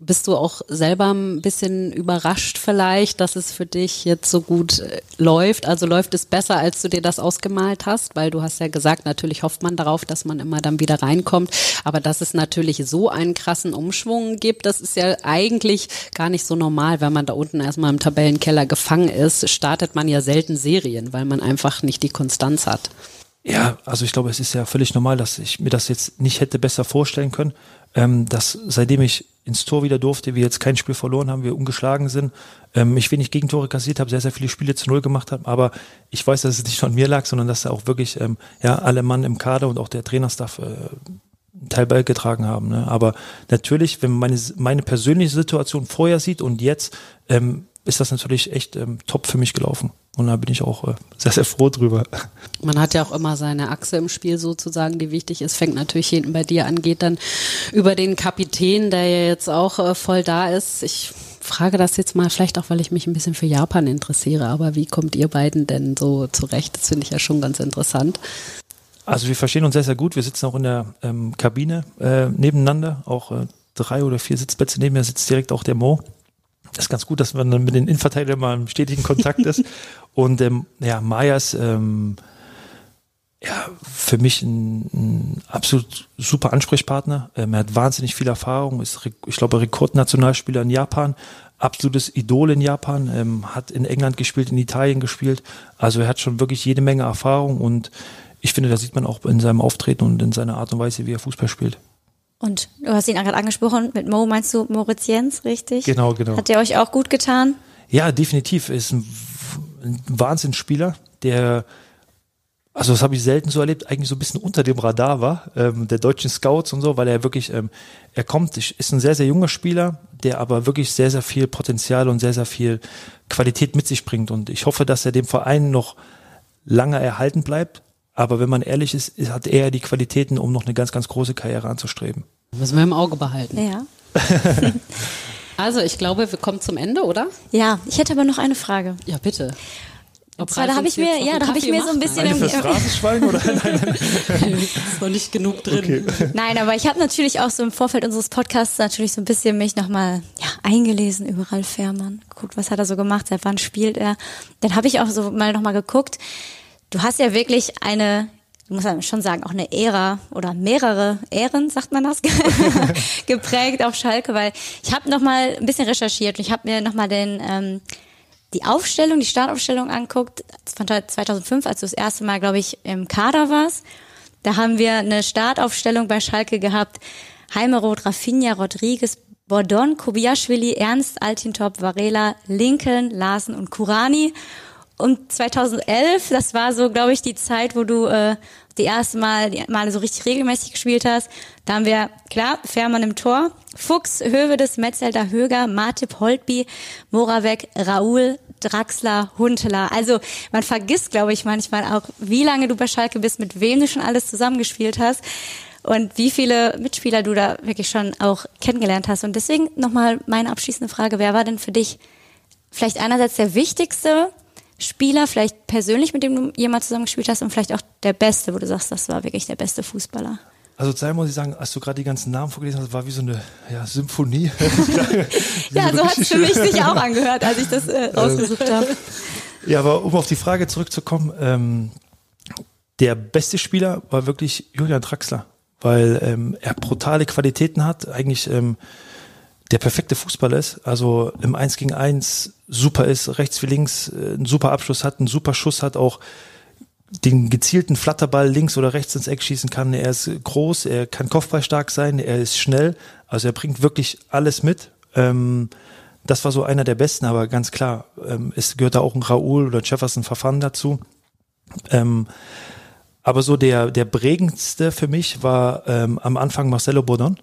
bist du auch selber ein bisschen überrascht vielleicht, dass es für dich jetzt so gut äh, läuft? Also läuft es besser, als du dir das ausgemalt hast? Weil du hast ja gesagt, natürlich hofft man darauf, dass man immer dann wieder reinkommt. Aber dass es natürlich so einen krassen Umschwung gibt, das ist ja eigentlich gar nicht so normal. Wenn man da unten erstmal im Tabellenkeller gefangen ist, startet man ja selten Serien, weil man einfach nicht die Konstanz hat. Ja, also ich glaube, es ist ja völlig normal, dass ich mir das jetzt nicht hätte besser vorstellen können, ähm, dass seitdem ich ins Tor wieder durfte, wir jetzt kein Spiel verloren haben, wir ungeschlagen sind, ähm, ich wenig Gegentore kassiert habe, sehr, sehr viele Spiele zu Null gemacht habe, aber ich weiß, dass es nicht an mir lag, sondern dass da auch wirklich ähm, ja, alle Mann im Kader und auch der Trainerstaff äh, Teil beigetragen haben. Ne? Aber natürlich, wenn man meine, meine persönliche Situation vorher sieht und jetzt, ähm, ist das natürlich echt ähm, top für mich gelaufen. Und da bin ich auch äh, sehr, sehr froh drüber. Man hat ja auch immer seine Achse im Spiel sozusagen, die wichtig ist. Fängt natürlich hinten bei dir an, geht dann über den Kapitän, der ja jetzt auch äh, voll da ist. Ich frage das jetzt mal, vielleicht auch, weil ich mich ein bisschen für Japan interessiere, aber wie kommt ihr beiden denn so zurecht? Das finde ich ja schon ganz interessant. Also wir verstehen uns sehr, sehr gut. Wir sitzen auch in der ähm, Kabine äh, nebeneinander, auch äh, drei oder vier Sitzplätze neben mir sitzt direkt auch der Mo. Das ist ganz gut, dass man dann mit den Innenverteidigern mal im stetigen Kontakt ist. [laughs] Und ähm, ja, Maya ist ähm, ja, für mich ein, ein absolut super Ansprechpartner. Ähm, er hat wahnsinnig viel Erfahrung, ist, ich glaube, Rekordnationalspieler in Japan, absolutes Idol in Japan, ähm, hat in England gespielt, in Italien gespielt. Also er hat schon wirklich jede Menge Erfahrung und ich finde, da sieht man auch in seinem Auftreten und in seiner Art und Weise, wie er Fußball spielt. Und du hast ihn gerade angesprochen, mit Mo meinst du Moritz Jens, richtig? Genau, genau. Hat der euch auch gut getan? Ja, definitiv. Er ist ein, ein Wahnsinnsspieler, der, also das habe ich selten so erlebt, eigentlich so ein bisschen unter dem Radar war, ähm, der deutschen Scouts und so, weil er wirklich, ähm, er kommt, ist ein sehr, sehr junger Spieler, der aber wirklich sehr, sehr viel Potenzial und sehr, sehr viel Qualität mit sich bringt. Und ich hoffe, dass er dem Verein noch lange erhalten bleibt aber wenn man ehrlich ist, hat er die Qualitäten, um noch eine ganz, ganz große Karriere anzustreben. Müssen wir im Auge behalten. Ja. [laughs] also ich glaube, wir kommen zum Ende, oder? Ja, ich hätte aber noch eine Frage. Ja, bitte. Ob zwar, da habe ich mir, ja, da habe ich mir so ein bisschen Eine fürs Rasenschwein oder [laughs] nein, nein. ist noch nicht genug drin. Okay. Nein, aber ich habe natürlich auch so im Vorfeld unseres Podcasts natürlich so ein bisschen mich nochmal ja, eingelesen über Ralf Fährmann. Guckt, was hat er so gemacht, seit wann spielt er. Dann habe ich auch so mal nochmal geguckt, Du hast ja wirklich eine, muss man schon sagen, auch eine Ära oder mehrere Ähren, sagt man das, [laughs] geprägt auf Schalke, weil ich habe noch mal ein bisschen recherchiert und ich habe mir noch mal den ähm, die Aufstellung, die Startaufstellung anguckt von 2005, als du das erste Mal, glaube ich, im Kader warst. Da haben wir eine Startaufstellung bei Schalke gehabt. Heimeroth, Rafinha, Rodriguez, Bordon, Kobiaschwili, Ernst, Altintop, Varela, Lincoln, Larsen und Kurani. Und 2011, das war so, glaube ich, die Zeit, wo du äh, die erste Mal die Male so richtig regelmäßig gespielt hast. Da haben wir, klar, Fährmann im Tor, Fuchs, Hövedes, Metzelder, Höger, Martip, Holtby, Moravec, Raoul, Draxler, Huntela. Also man vergisst, glaube ich, manchmal auch, wie lange du bei Schalke bist, mit wem du schon alles zusammengespielt hast und wie viele Mitspieler du da wirklich schon auch kennengelernt hast. Und deswegen nochmal meine abschließende Frage, wer war denn für dich vielleicht einerseits der wichtigste Spieler, vielleicht persönlich, mit dem du jemals zusammengespielt hast und vielleicht auch der Beste, wo du sagst, das war wirklich der beste Fußballer? Also zuerst muss ich sagen, als du gerade die ganzen Namen vorgelesen hast, war wie so eine ja, Symphonie. [laughs] [laughs] ja, so hat es für mich sich auch angehört, als ich das äh, rausgesucht habe. Ja, aber um auf die Frage zurückzukommen, ähm, der beste Spieler war wirklich Julian Draxler, weil ähm, er brutale Qualitäten hat, eigentlich ähm, der perfekte Fußballer ist, also im Eins gegen Eins super ist, rechts wie links äh, einen super Abschluss hat, einen super Schuss hat, auch den gezielten Flatterball links oder rechts ins Eck schießen kann. Er ist groß, er kann kopfballstark sein, er ist schnell, also er bringt wirklich alles mit. Ähm, Das war so einer der besten, aber ganz klar, ähm, es gehört da auch ein Raoul oder Jefferson Verfahren dazu. Ähm, aber so der, der prägendste für mich war ähm, am Anfang Marcelo Bodon,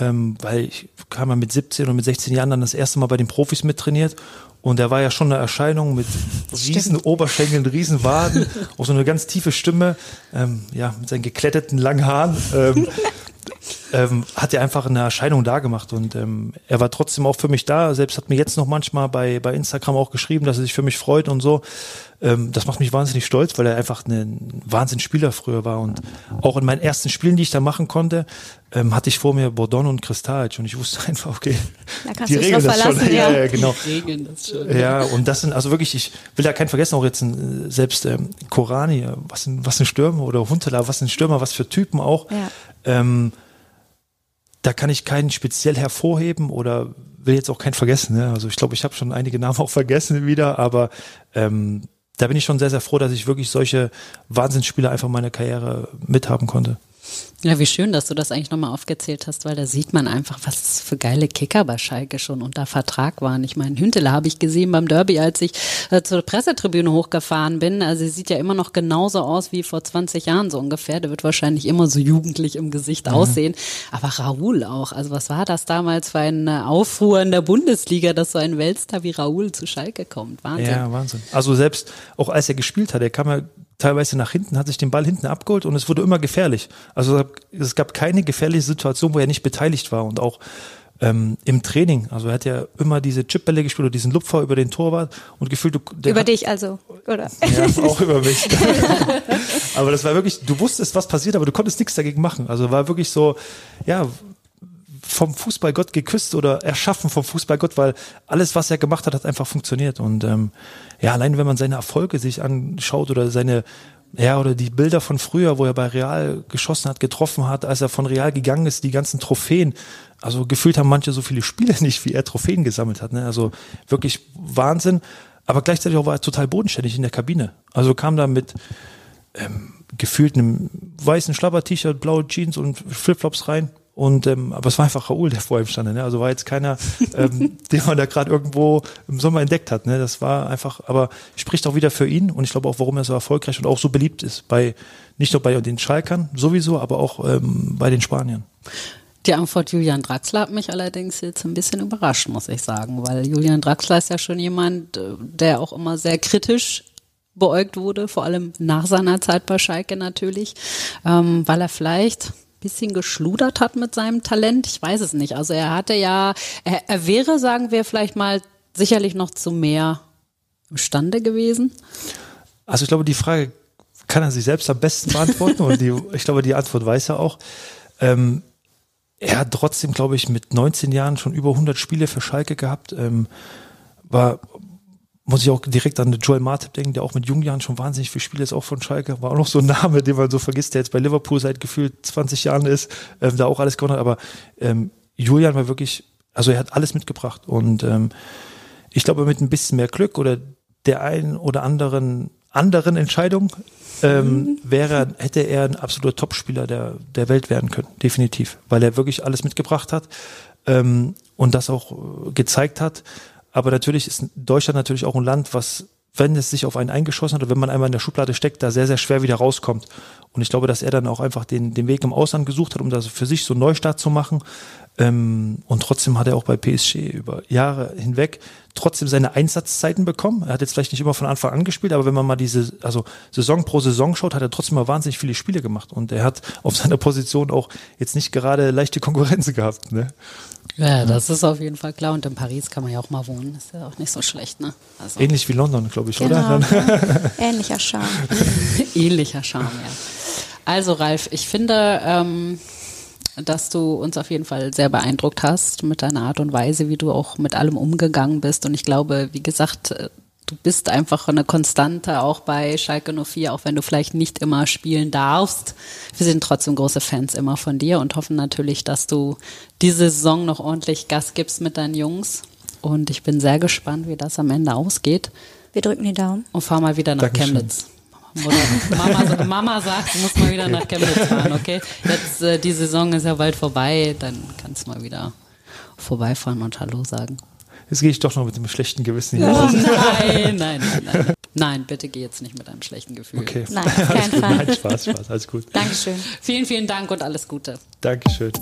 ähm, weil ich kam ja mit 17 und mit 16 Jahren dann das erste Mal bei den Profis mittrainiert und er war ja schon eine Erscheinung mit [laughs] riesen Oberschenkeln, riesen Waden, auch so eine ganz tiefe Stimme, ähm, ja, mit seinen gekletterten langen Haaren. Ähm, [laughs] ähm, hat er einfach eine Erscheinung da gemacht und ähm, er war trotzdem auch für mich da. Selbst hat mir jetzt noch manchmal bei, bei Instagram auch geschrieben, dass er sich für mich freut und so. Ähm, das macht mich wahnsinnig stolz, weil er einfach ein Wahnsinnsspieler früher war und auch in meinen ersten Spielen, die ich da machen konnte, ähm, hatte ich vor mir Bordon und Kristalic und ich wusste [laughs] einfach, okay, die regeln das schon. Ja, ja, genau. Die regeln das schon. Ja, und das sind also wirklich, ich will da keinen vergessen, auch jetzt ein, selbst ähm, Korani, was ein, was ein Stürmer oder Huntela, was ein Stürmer, was für Typen auch. Ja. Ähm, da kann ich keinen speziell hervorheben oder will jetzt auch keinen vergessen. Ne? Also ich glaube, ich habe schon einige Namen auch vergessen wieder, aber ähm, da bin ich schon sehr, sehr froh, dass ich wirklich solche Wahnsinnsspieler einfach meine Karriere mithaben konnte. Ja, wie schön, dass du das eigentlich nochmal aufgezählt hast, weil da sieht man einfach, was für geile Kicker bei Schalke schon unter Vertrag waren. Ich meine, Hüntele habe ich gesehen beim Derby, als ich äh, zur Pressetribüne hochgefahren bin. Also sie sieht ja immer noch genauso aus wie vor 20 Jahren so ungefähr. Der wird wahrscheinlich immer so jugendlich im Gesicht mhm. aussehen. Aber Raoul auch. Also was war das damals für ein Aufruhr in der Bundesliga, dass so ein Weltstar wie Raoul zu Schalke kommt? Wahnsinn. Ja, Wahnsinn. Also selbst auch als er gespielt hat, er kam ja teilweise nach hinten, hat sich den Ball hinten abgeholt und es wurde immer gefährlich. Also es gab keine gefährliche Situation, wo er nicht beteiligt war und auch ähm, im Training. Also er hat ja immer diese Chipbälle gespielt oder diesen Lupfer über den Torwart und gefühlt du, über hat, dich also, oder? Ja, auch über mich. [laughs] aber das war wirklich, du wusstest, was passiert, aber du konntest nichts dagegen machen. Also war wirklich so, ja, vom Fußballgott geküsst oder erschaffen vom Fußballgott, weil alles, was er gemacht hat, hat einfach funktioniert. Und ähm, ja, allein wenn man seine Erfolge sich anschaut oder seine ja, oder die Bilder von früher, wo er bei Real geschossen hat, getroffen hat, als er von Real gegangen ist, die ganzen Trophäen. Also gefühlt haben manche so viele Spiele [laughs] nicht, wie er Trophäen gesammelt hat. Ne? Also wirklich Wahnsinn. Aber gleichzeitig auch war er total bodenständig in der Kabine. Also kam da mit ähm, gefühlt einem weißen Schlabber-T-Shirt, blaue Jeans und Flipflops rein. Und ähm, aber es war einfach Raoul, der vor ihm stand. Ne? Also war jetzt keiner, [laughs] ähm, den man da gerade irgendwo im Sommer entdeckt hat. Ne? Das war einfach, aber spricht auch wieder für ihn und ich glaube auch, warum er so erfolgreich und auch so beliebt ist. Bei nicht nur bei den Schalkern sowieso, aber auch ähm, bei den Spaniern. Die Antwort Julian Draxler hat mich allerdings jetzt ein bisschen überrascht, muss ich sagen, weil Julian Draxler ist ja schon jemand, äh, der auch immer sehr kritisch beäugt wurde, vor allem nach seiner Zeit bei Schalke natürlich, ähm, weil er vielleicht bisschen geschludert hat mit seinem Talent. Ich weiß es nicht. Also er hatte ja, er, er wäre, sagen wir vielleicht mal, sicherlich noch zu mehr imstande gewesen. Also ich glaube, die Frage kann er sich selbst am besten beantworten und die, ich glaube, die Antwort weiß er auch. Ähm, er hat trotzdem, glaube ich, mit 19 Jahren schon über 100 Spiele für Schalke gehabt. Ähm, war muss ich auch direkt an Joel Martip denken, der auch mit jungen Jahren schon wahnsinnig viel Spiele ist, auch von Schalke. War auch noch so ein Name, den man so vergisst, der jetzt bei Liverpool seit gefühlt 20 Jahren ist, ähm, da auch alles gewonnen hat. Aber ähm, Julian war wirklich, also er hat alles mitgebracht. Und ähm, ich glaube, mit ein bisschen mehr Glück oder der einen oder anderen anderen Entscheidung ähm, mhm. wäre, hätte er ein absoluter Topspieler der, der Welt werden können, definitiv. Weil er wirklich alles mitgebracht hat ähm, und das auch gezeigt hat. Aber natürlich ist Deutschland natürlich auch ein Land, was, wenn es sich auf einen eingeschossen hat oder wenn man einmal in der Schublade steckt, da sehr, sehr schwer wieder rauskommt. Und ich glaube, dass er dann auch einfach den, den Weg im Ausland gesucht hat, um das für sich so einen Neustart zu machen. Ähm, und trotzdem hat er auch bei PSG über Jahre hinweg trotzdem seine Einsatzzeiten bekommen. Er hat jetzt vielleicht nicht immer von Anfang an gespielt, aber wenn man mal diese, also Saison pro Saison schaut, hat er trotzdem mal wahnsinnig viele Spiele gemacht. Und er hat auf seiner Position auch jetzt nicht gerade leichte Konkurrenz [laughs] gehabt. Ne? Ja, das ist auf jeden Fall klar. Und in Paris kann man ja auch mal wohnen. Ist ja auch nicht so schlecht, ne? Also. Ähnlich wie London, glaube ich, genau, oder? [laughs] Ja. Ähnlicher Charme. [laughs] Ähnlicher Charme, ja. Also, Ralf, ich finde, ähm, dass du uns auf jeden Fall sehr beeindruckt hast mit deiner Art und Weise, wie du auch mit allem umgegangen bist. Und ich glaube, wie gesagt, du bist einfach eine Konstante auch bei Schalke 04, auch wenn du vielleicht nicht immer spielen darfst. Wir sind trotzdem große Fans immer von dir und hoffen natürlich, dass du diese Saison noch ordentlich Gas gibst mit deinen Jungs. Und ich bin sehr gespannt, wie das am Ende ausgeht. Wir drücken die Daumen. Und fahr mal wieder nach Dankeschön. Chemnitz. Mama, Mama sagt, du musst mal wieder nach Chemnitz fahren, okay? Jetzt, äh, die Saison ist ja bald vorbei, dann kannst du mal wieder vorbeifahren und Hallo sagen. Jetzt gehe ich doch noch mit einem schlechten Gewissen hier. Oh, nein, nein, nein, nein. Nein, bitte geh jetzt nicht mit einem schlechten Gefühl. Okay. Nein, auf keinen [laughs] Fall. Nein, Spaß, Spaß, alles gut. Dankeschön. Vielen, vielen Dank und alles Gute. Dankeschön.